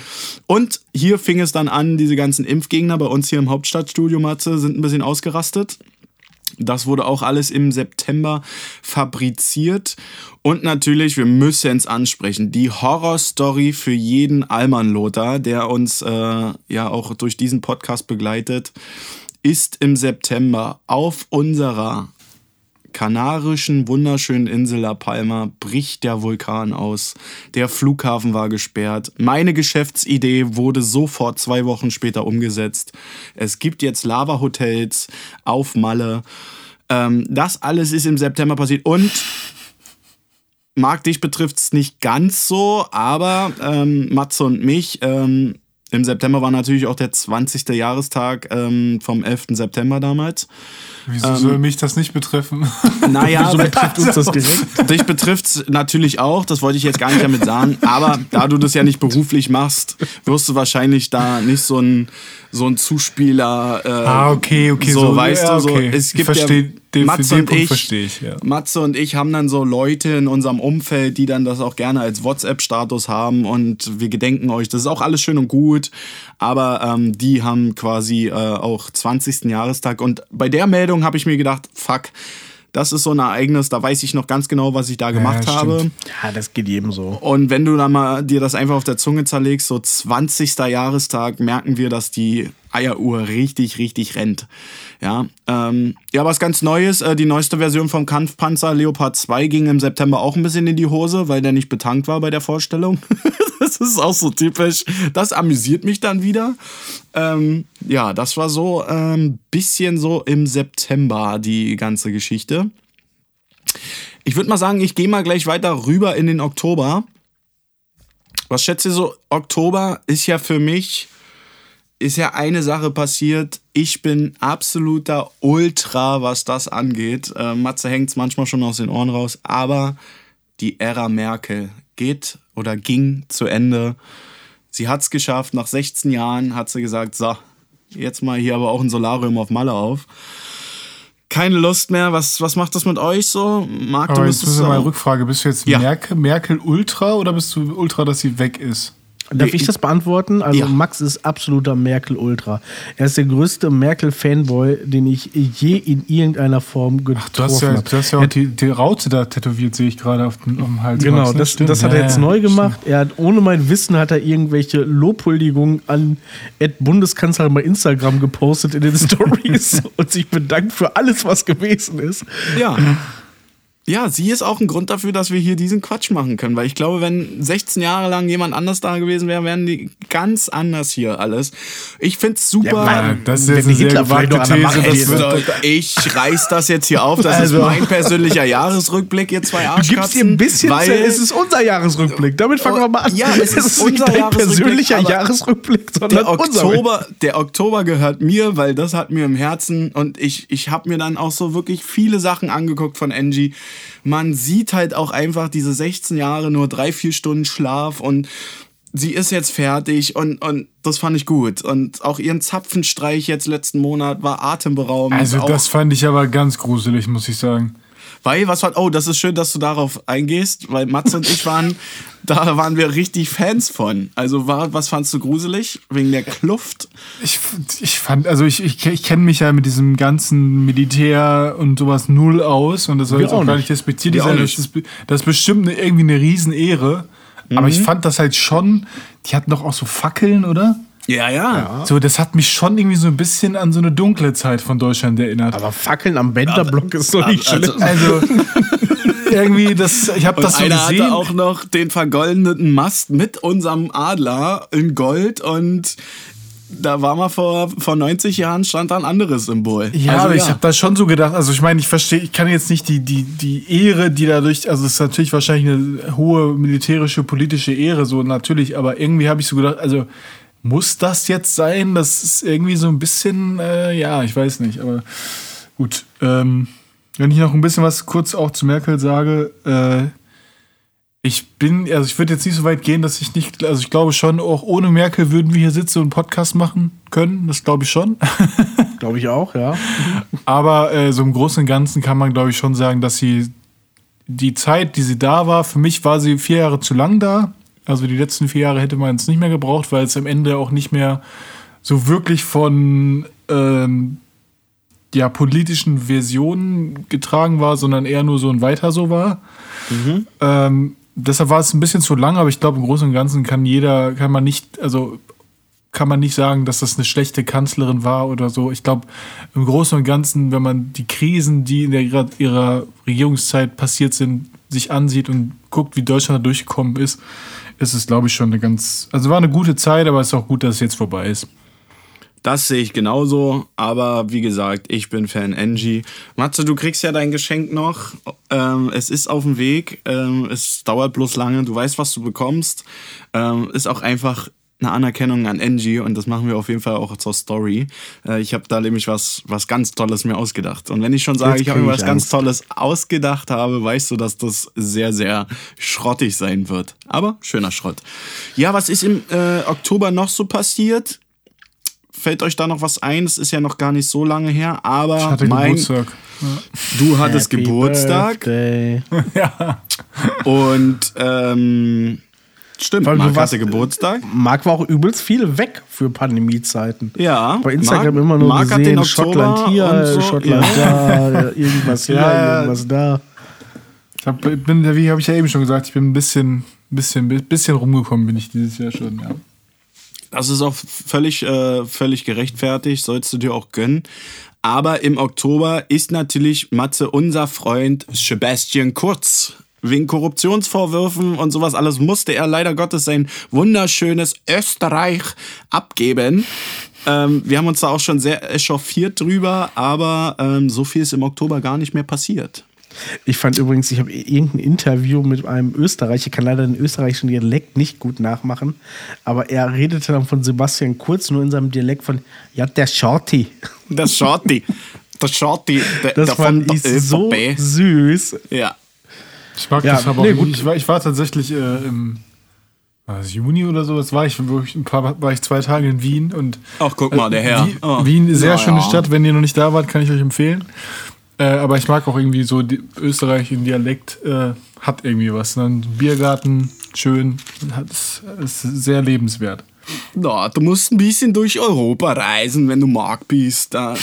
Und hier fing es dann an, diese ganzen Impfgegner bei uns hier im Hauptstadtstudio, Matze, sind ein bisschen ausgerastet. Das wurde auch alles im September fabriziert. Und natürlich, wir müssen es ansprechen, die Horrorstory für jeden Almanlothar, der uns äh, ja auch durch diesen Podcast begleitet, ist im September auf unserer kanarischen wunderschönen Insel La Palma bricht der Vulkan aus. Der Flughafen war gesperrt. Meine Geschäftsidee wurde sofort zwei Wochen später umgesetzt. Es gibt jetzt Lava-Hotels auf Malle. Ähm, das alles ist im September passiert und Marc, dich betrifft es nicht ganz so, aber ähm, Matze und mich, ähm, im September war natürlich auch der 20. Jahrestag ähm, vom 11. September damals. Wieso Ähm, soll mich das nicht betreffen? Naja, Wieso betrifft uns das direkt? Dich betrifft es natürlich auch, das wollte ich jetzt gar nicht damit sagen, aber da du das ja nicht beruflich machst, wirst du wahrscheinlich da nicht so ein, so ein Zuspieler. Äh, Ah, okay, okay, So, so, weißt ja, du, so, okay. es Ich gibt versteh- ja, den- Matze den und Punkt ich, ich, ja. Matze und ich haben dann so Leute in unserem Umfeld, die dann das auch gerne als WhatsApp-Status haben und wir gedenken euch. Das ist auch alles schön und gut, aber ähm, die haben quasi äh, auch 20. Jahrestag und bei der Meldung habe ich mir gedacht, fuck, das ist so ein Ereignis, da weiß ich noch ganz genau, was ich da gemacht stimmt. habe. Ja, das geht jedem so. Und wenn du dann mal dir das einfach auf der Zunge zerlegst, so 20. Jahrestag, merken wir, dass die Eieruhr richtig, richtig rennt. Ja, ähm, ja, was ganz Neues, äh, die neueste Version vom Kampfpanzer Leopard 2 ging im September auch ein bisschen in die Hose, weil der nicht betankt war bei der Vorstellung. das ist auch so typisch. Das amüsiert mich dann wieder. Ähm, ja, das war so ein ähm, bisschen so im September die ganze Geschichte. Ich würde mal sagen, ich gehe mal gleich weiter rüber in den Oktober. Was schätzt ihr so? Oktober ist ja für mich, ist ja eine Sache passiert. Ich bin absoluter Ultra, was das angeht. Äh, Matze hängt es manchmal schon aus den Ohren raus, aber die Ära Merkel geht oder ging zu Ende. Sie hat es geschafft. Nach 16 Jahren hat sie gesagt, so, jetzt mal hier aber auch ein Solarium auf Malle auf. Keine Lust mehr. Was, was macht das mit euch so? Marc, du bist jetzt müssen wir mal eine Rückfrage. Bist du jetzt Ja. Merkel, Merkel Ultra oder bist du Ultra, dass sie weg ist? Darf ich das beantworten? Also Ja. Max ist absoluter Merkel-Ultra. Er ist der größte Merkel-Fanboy, den ich je in irgendeiner Form getroffen Du hast ja, habe. du hast ja auch die, die Raute da tätowiert, sehe ich gerade auf, dem- auf dem Hals. Genau, Max, ne? das, Stimmt. das hat er jetzt ja, neu stimmt. gemacht. Er hat ohne mein Wissen hat er irgendwelche Lobhuldigungen an Ed Bundeskanzler bei Instagram gepostet in den Stories und sich bedankt für alles, was gewesen ist. Ja. Ja, sie ist auch ein Grund dafür, dass wir hier diesen Quatsch machen können. Weil ich glaube, wenn 16 Jahre lang jemand anders da gewesen wäre, wären die ganz anders hier alles. Ich find's super. Ja, das ist Wenn jetzt die eine sehr Hitler gewagte These. Das Es wird, ich reiß das jetzt hier auf. Das Also- ist mein persönlicher Jahresrückblick, ihr zwei Du Arschkatzen. gibst dir ein bisschen weil es ist unser Jahresrückblick. Damit fangen wir mal an. Ja, es ist nicht unser dein Jahresrückblick, persönlicher Jahresrückblick, sondern der unser. Oktober, der Oktober gehört mir, weil das hat mir im Herzen und ich, ich habe mir dann auch so wirklich viele Sachen angeguckt von Angie. Man sieht halt auch einfach diese 16 Jahre, nur drei, vier Stunden Schlaf und sie ist jetzt fertig und, und das fand ich gut. Und auch ihren Zapfenstreich jetzt letzten Monat war atemberaubend. also das fand ich aber ganz gruselig, muss ich sagen. Weil, was war, oh, das ist schön, dass du darauf eingehst, weil Matze und ich waren, da waren wir richtig Fans von. Also war, was fandst du gruselig? Wegen der Kluft? Ich, ich fand, also ich, ich, ich kenne mich ja mit diesem ganzen Militär und sowas null aus und das soll Wir jetzt auch auch gar nicht. Wir sein. Das ist, das ist bestimmt irgendwie eine Riesenehre. Aber ich fand das halt schon, die hatten doch auch so Fackeln, oder? Ja, ja. So, das hat mich schon irgendwie so ein bisschen an so eine dunkle Zeit von Deutschland erinnert. Aber Fackeln am Bänderblock ist doch nicht also- schlimm. Also irgendwie, das, ich habe das so einer gesehen. hatte auch noch den vergoldeten Mast mit unserem Adler in Gold und da war mal vor, vor 90 Jahren stand da ein anderes Symbol. Ja, Also, aber ich habe da schon so gedacht, also ich meine, ich verstehe, ich kann jetzt nicht die, die, die Ehre, die dadurch, also es ist natürlich wahrscheinlich eine hohe militärische, politische Ehre, so natürlich, aber irgendwie habe ich so gedacht, also muss das jetzt sein? Das ist irgendwie so ein bisschen, äh, ja, ich weiß nicht, aber gut. Ähm, wenn ich noch ein bisschen was kurz auch zu Merkel sage, äh, ich bin, also ich würde jetzt nicht so weit gehen, dass ich nicht, also ich glaube schon, auch ohne Merkel würden wir hier sitzen und Podcast machen können, das glaube ich schon. Glaube ich auch, ja. Aber äh, so im Großen und Ganzen kann man, glaube ich, schon sagen, dass sie die Zeit, die sie da war, für mich war sie vier Jahre zu lang da. Also die letzten vier Jahre hätte man es nicht mehr gebraucht, weil es am Ende auch nicht mehr so wirklich von ähm, ja, politischen Versionen getragen war, sondern eher nur so ein Weiter so war. Ähm, deshalb war es ein bisschen zu lang, aber ich glaube, im Großen und Ganzen kann jeder, kann man nicht, also kann man nicht sagen, dass das eine schlechte Kanzlerin war oder so. Ich glaube, im Großen und Ganzen, wenn man die Krisen, die in der, ihrer, ihrer Regierungszeit passiert sind, sich ansieht und guckt, wie Deutschland da durchgekommen ist, ist es, glaube ich, schon eine ganz, also war eine gute Zeit, aber es ist auch gut, dass es jetzt vorbei ist. Das sehe ich genauso, aber wie gesagt, ich bin Fan Angie. Matze, du kriegst ja dein Geschenk noch. Ähm, es ist auf dem Weg. Ähm, es dauert bloß lange. Du weißt, was du bekommst. Ähm, ist auch einfach eine Anerkennung an Angie und das machen wir auf jeden Fall auch zur Story. Äh, ich habe da nämlich was, was ganz Tolles mir ausgedacht. Und wenn ich schon sage, Jetzt ich habe mir was ich ganz Angst. Tolles ausgedacht habe, weißt du, dass das sehr, sehr schrottig sein wird. Aber schöner Schrott. Ja, was ist im äh, Oktober noch so passiert? Fällt euch da noch was ein? Es ist ja noch gar nicht so lange her, aber Ich hatte mein, Geburtstag. du hattest Happy Geburtstag Birthday. und ähm, stimmt, du Marc warst- hatte Geburtstag. Marc war auch übelst viel weg für Pandemiezeiten. Ja, Bei Instagram Marc- immer nur Marc hat gesehen, den Oktober Schottland hier, und so, Schottland ja. da, irgendwas hier, Ja. irgendwas da. Ich hab, bin, wie habe ich ja eben schon gesagt, ich bin ein bisschen, bisschen, bisschen rumgekommen, bin ich dieses Jahr schon, ja. Das ist auch völlig, äh, völlig gerechtfertigt, sollst du dir auch gönnen. Aber im Oktober ist natürlich Matze unser Freund Sebastian Kurz. Wegen Korruptionsvorwürfen und sowas alles musste er leider Gottes sein wunderschönes Österreich abgeben. Ähm, wir haben uns da auch schon sehr echauffiert drüber, aber ähm, so viel ist im Oktober gar nicht mehr passiert. Ich fand übrigens, ich habe irgendein Interview mit einem Österreicher, ich kann leider den österreichischen Dialekt nicht gut nachmachen, aber er redete dann von Sebastian Kurz nur in seinem Dialekt von, ja, der Shorty. Das Shorty. Das Shorty. Der, Das der fand von ich der so süß. Ja. Ich mag Ja, das aber nee, auch. gut. Ich war, ich war tatsächlich äh, im war das Juni oder so, das war ich, wo ich ein paar, war ich zwei Tage in Wien und Ach, guck mal, der Herr. Wien, Oh. Wien, sehr Ja, schöne ja. Stadt. Wenn ihr noch nicht da wart, kann ich euch empfehlen. Äh, aber ich mag auch irgendwie so die österreichischen Dialekt, äh, hat irgendwie was. Ne? Ein Biergarten, schön, hat, ist, ist sehr lebenswert. Na, du musst ein bisschen durch Europa reisen, wenn du Mark bist. Da.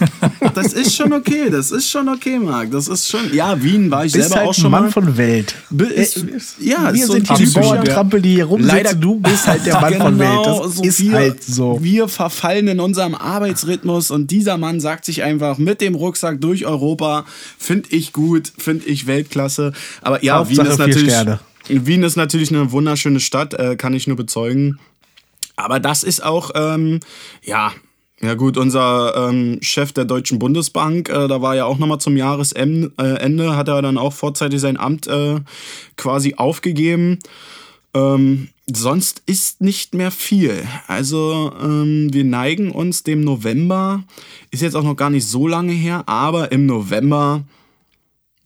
Das ist schon okay, das ist schon okay, Marc. Das ist schon. Ja, Wien war ich Bist selber halt auch schon Mann mal. von Welt. Be- ist- ja, wir so sind hier die Bauerntrampel, die hier rumsitzen. Leider- du bist halt der Mann von Welt. Das Genau, so ist wir, halt so. Wir verfallen in unserem Arbeitsrhythmus und dieser Mann sagt sich einfach mit dem Rucksack durch Europa, finde ich gut, finde ich Weltklasse. Aber ja, Hauptsache Wien ist natürlich. Sterne. Wien ist natürlich eine wunderschöne Stadt, äh, kann ich nur bezeugen. Aber das ist auch, ähm, ja, ja gut, unser ähm, Chef der Deutschen Bundesbank, äh, da war ja auch nochmal zum Jahresende, äh, hat er dann auch vorzeitig sein Amt äh, quasi aufgegeben. Ähm, sonst ist nicht mehr viel. Also ähm, wir neigen uns dem November, ist jetzt auch noch gar nicht so lange her, aber im November,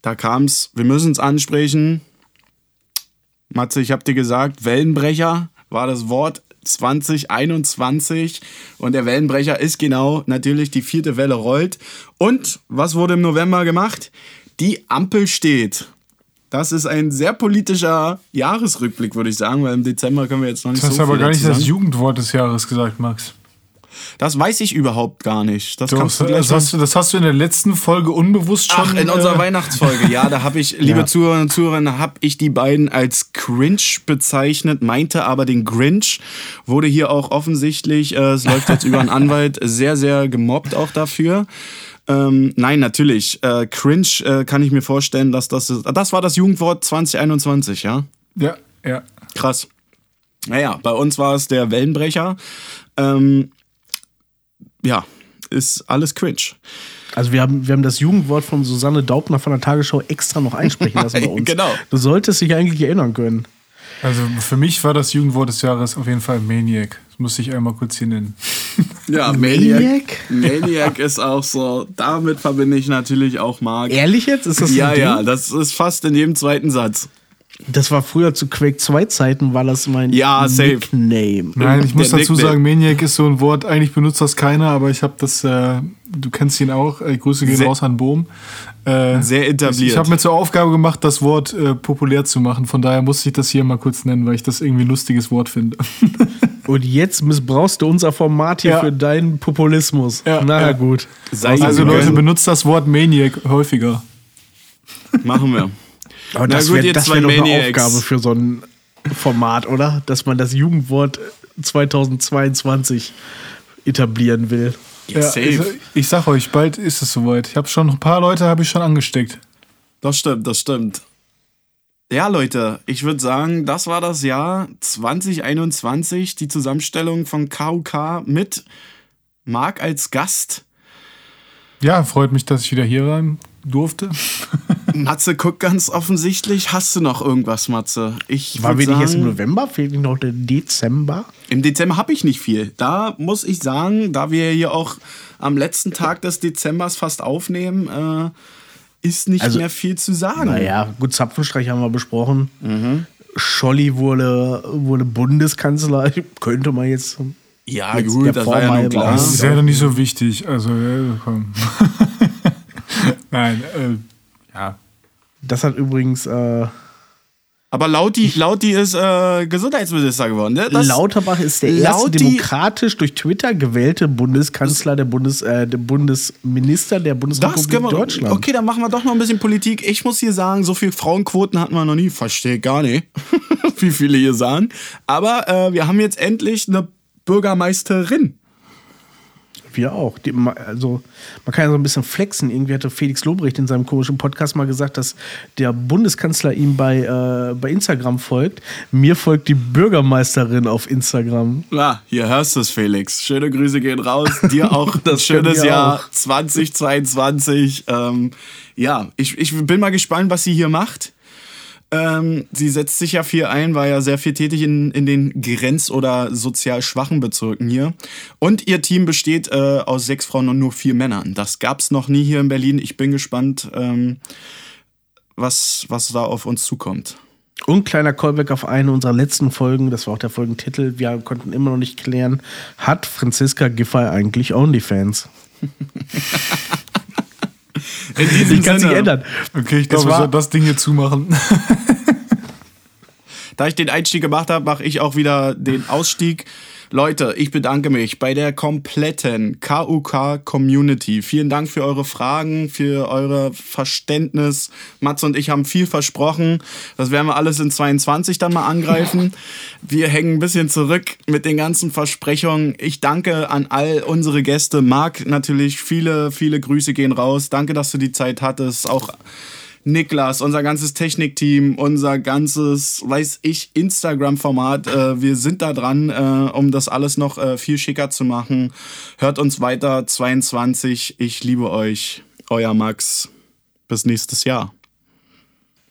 da kam's, wir müssen es ansprechen. Matze, ich habe dir gesagt, Wellenbrecher war das Wort 2021 und der Wellenbrecher ist genau natürlich die vierte Welle rollt. Und was wurde im November gemacht? Die Ampel steht. Das ist ein sehr politischer Jahresrückblick, würde ich sagen, weil im Dezember können wir jetzt noch nicht Das hast so aber viel gar nicht das. Jugendwort des Jahres gesagt, Max. Das weiß ich überhaupt gar nicht. Das Doch, kannst du das, hast du, das hast du in der letzten Folge unbewusst schon. Ach, in unserer äh, Weihnachtsfolge, ja, da habe ich, liebe Ja. Zuhörerinnen und Zuhörer, habe ich die beiden als cringe bezeichnet, meinte aber den Grinch, wurde hier auch offensichtlich, äh, es läuft jetzt über einen Anwalt, sehr, sehr gemobbt auch dafür. Ähm, nein, natürlich, äh, cringe äh, kann ich mir vorstellen, dass das, ist- das war das Jugendwort 2021, ja? Ja, ja. Krass. Naja, bei uns war es der Wellenbrecher. Ähm, ja, ist alles cringe. Also wir haben, wir haben das Jugendwort von Susanne Daubner von der Tagesschau extra noch einsprechen lassen bei uns. Genau. Du solltest dich eigentlich erinnern können. Also für mich war das Jugendwort des Jahres auf jeden Fall Maniac. Das muss ich einmal kurz hier nennen. Ja, Maniac. Maniac ist auch so, damit verbinde ich natürlich auch Marc. Ehrlich jetzt? Ist das Ja, ja, das ist fast in jedem zweiten Satz. Das war früher zu Quake 2 Zeiten, war das mein Ja, safe. Nickname. Nein, ich muss Der dazu Nickname. sagen, Maniac ist so ein Wort, eigentlich benutzt das keiner, aber ich habe das, äh, du kennst ihn auch, äh, Grüße gehen Sehr- raus an Bohm. Äh, Sehr etabliert. Ich, ich habe mir zur Aufgabe gemacht, das Wort äh, populär zu machen, von daher musste ich das hier mal kurz nennen, weil ich das irgendwie ein lustiges Wort finde. Und jetzt missbrauchst du unser Format hier Ja. für deinen Populismus. Ja, Na ja, gut. Sei Also Leute, benutzt das Wort Maniac häufiger. Machen wir. Aber Na das wäre wär doch eine. Aufgabe für so ein Format, oder? Dass man das Jugendwort 2022 etablieren will. Ja, Ja, safe. ich, ich sag euch, bald ist es soweit. Ich habe schon ein paar Leute habe ich schon angesteckt. Das stimmt, das stimmt. Ja, Leute, ich würde sagen, das war das Jahr 2021, die Zusammenstellung von KUK mit Marc als Gast. Ja, freut mich, dass ich wieder hier rein durfte. Matze guckt ganz offensichtlich. Hast du noch irgendwas, Matze? Ich War wir nicht jetzt im November? Fehlt nicht noch der Dezember? Im Dezember habe ich nicht viel. Da muss ich sagen, da wir hier auch am letzten Tag des Dezembers fast aufnehmen, äh, ist nicht Also, mehr viel zu sagen. Naja, gut, Zapfenstreich haben wir besprochen. Mhm. Scholli wurde, wurde Bundeskanzler. Könnte man jetzt. Ja, Jetzt gut, das war ja halber. klar. Das ist ja doch nicht so wichtig. Also, ja, komm. Nein, äh, ja. Das hat übrigens äh, Aber Lauti, Lauti ist äh, Gesundheitsminister geworden. Ne? Das- Lauterbach ist der erste Lauti- demokratisch durch Twitter gewählte Bundeskanzler, der, Bundes, äh, der Bundesminister der Bundesrepublik wir, Deutschland. Okay, dann machen wir doch noch ein bisschen Politik. Ich muss hier sagen, so viel Frauenquoten hatten wir noch nie. Verstehe gar nicht, wie viele hier sagen. Aber äh, wir haben jetzt endlich eine Bürgermeisterin. Wir auch. Die, also, man kann ja so ein bisschen flexen. Irgendwie hatte Felix Lobrecht in seinem komischen Podcast mal gesagt, dass der Bundeskanzler ihm bei, äh, bei Instagram folgt. Mir folgt die Bürgermeisterin auf Instagram. Ja, hier hörst du es, Felix. Schöne Grüße gehen raus. Dir auch Das schönes Jahr auch. 2022. Ähm, ja, ich, ich bin mal gespannt, was sie hier macht. Ähm, sie setzt sich ja viel ein, war ja sehr viel tätig in, in den grenz- oder sozial schwachen Bezirken hier. Und ihr Team besteht äh, aus sechs Frauen und nur vier Männern. Das gab's noch nie hier in Berlin. Ich bin gespannt, ähm, was, was da auf uns zukommt. Und kleiner Callback auf eine unserer letzten Folgen, das war auch der Folgentitel, wir konnten immer noch nicht klären, hat Franziska Giffey eigentlich OnlyFans? In diesem Ich kann sich Sinne, ändern. Okay, ich Es glaube, ich soll das Ding hier zumachen. Da ich den Einstieg gemacht habe, mache ich auch wieder den Ausstieg. Leute, ich bedanke mich bei der kompletten KUK Community. Vielen Dank für eure Fragen, für eure Verständnis. Mats und ich haben viel versprochen. Das werden wir alles in 22 dann mal angreifen. Wir hängen ein bisschen zurück mit den ganzen Versprechungen. Ich danke an all unsere Gäste. Marc, natürlich viele, viele Grüße gehen raus. Danke, dass du die Zeit hattest. Auch Niklas, unser ganzes Technikteam, unser ganzes, weiß ich, Instagram-Format. Äh, wir sind da dran, äh, um das alles noch äh, viel schicker zu machen. Hört uns weiter, 22. Ich liebe euch. Euer Max. Bis nächstes Jahr.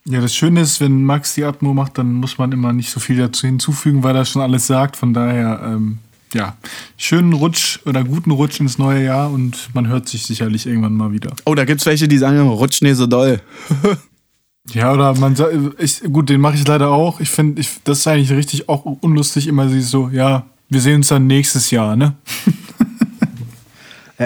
Ja, das Schöne ist, wenn Max die Atmo macht, dann muss man immer nicht so viel dazu hinzufügen, weil er schon alles sagt. Von daher, ähm, ja, schönen Rutsch oder guten Rutsch ins neue Jahr und man hört sich sicherlich irgendwann mal wieder. Oh, da gibt's welche, die sagen, rutsch nicht so doll. Ja, oder man sagt, ich, gut, den mache ich leider auch. Ich finde, das ist eigentlich richtig auch unlustig, immer so, ja, wir sehen uns dann nächstes Jahr, ne?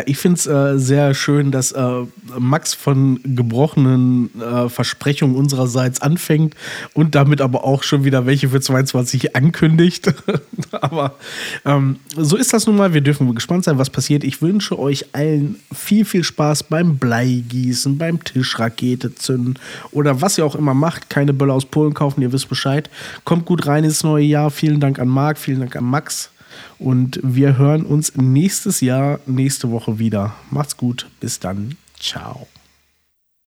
Ich finde es äh, sehr schön, dass äh, Max von gebrochenen äh, Versprechungen unsererseits anfängt und damit aber auch schon wieder welche für 22 ankündigt. aber ähm, so ist das nun mal. Wir dürfen gespannt sein, was passiert. Ich wünsche euch allen viel, viel Spaß beim Bleigießen, beim Tischrakete zünden oder was ihr auch immer macht. Keine Böller aus Polen kaufen, ihr wisst Bescheid. Kommt gut rein ins neue Jahr. Vielen Dank an Marc, vielen Dank an Max. Und wir hören uns nächstes Jahr, nächste Woche wieder. Macht's gut. Bis dann. Ciao.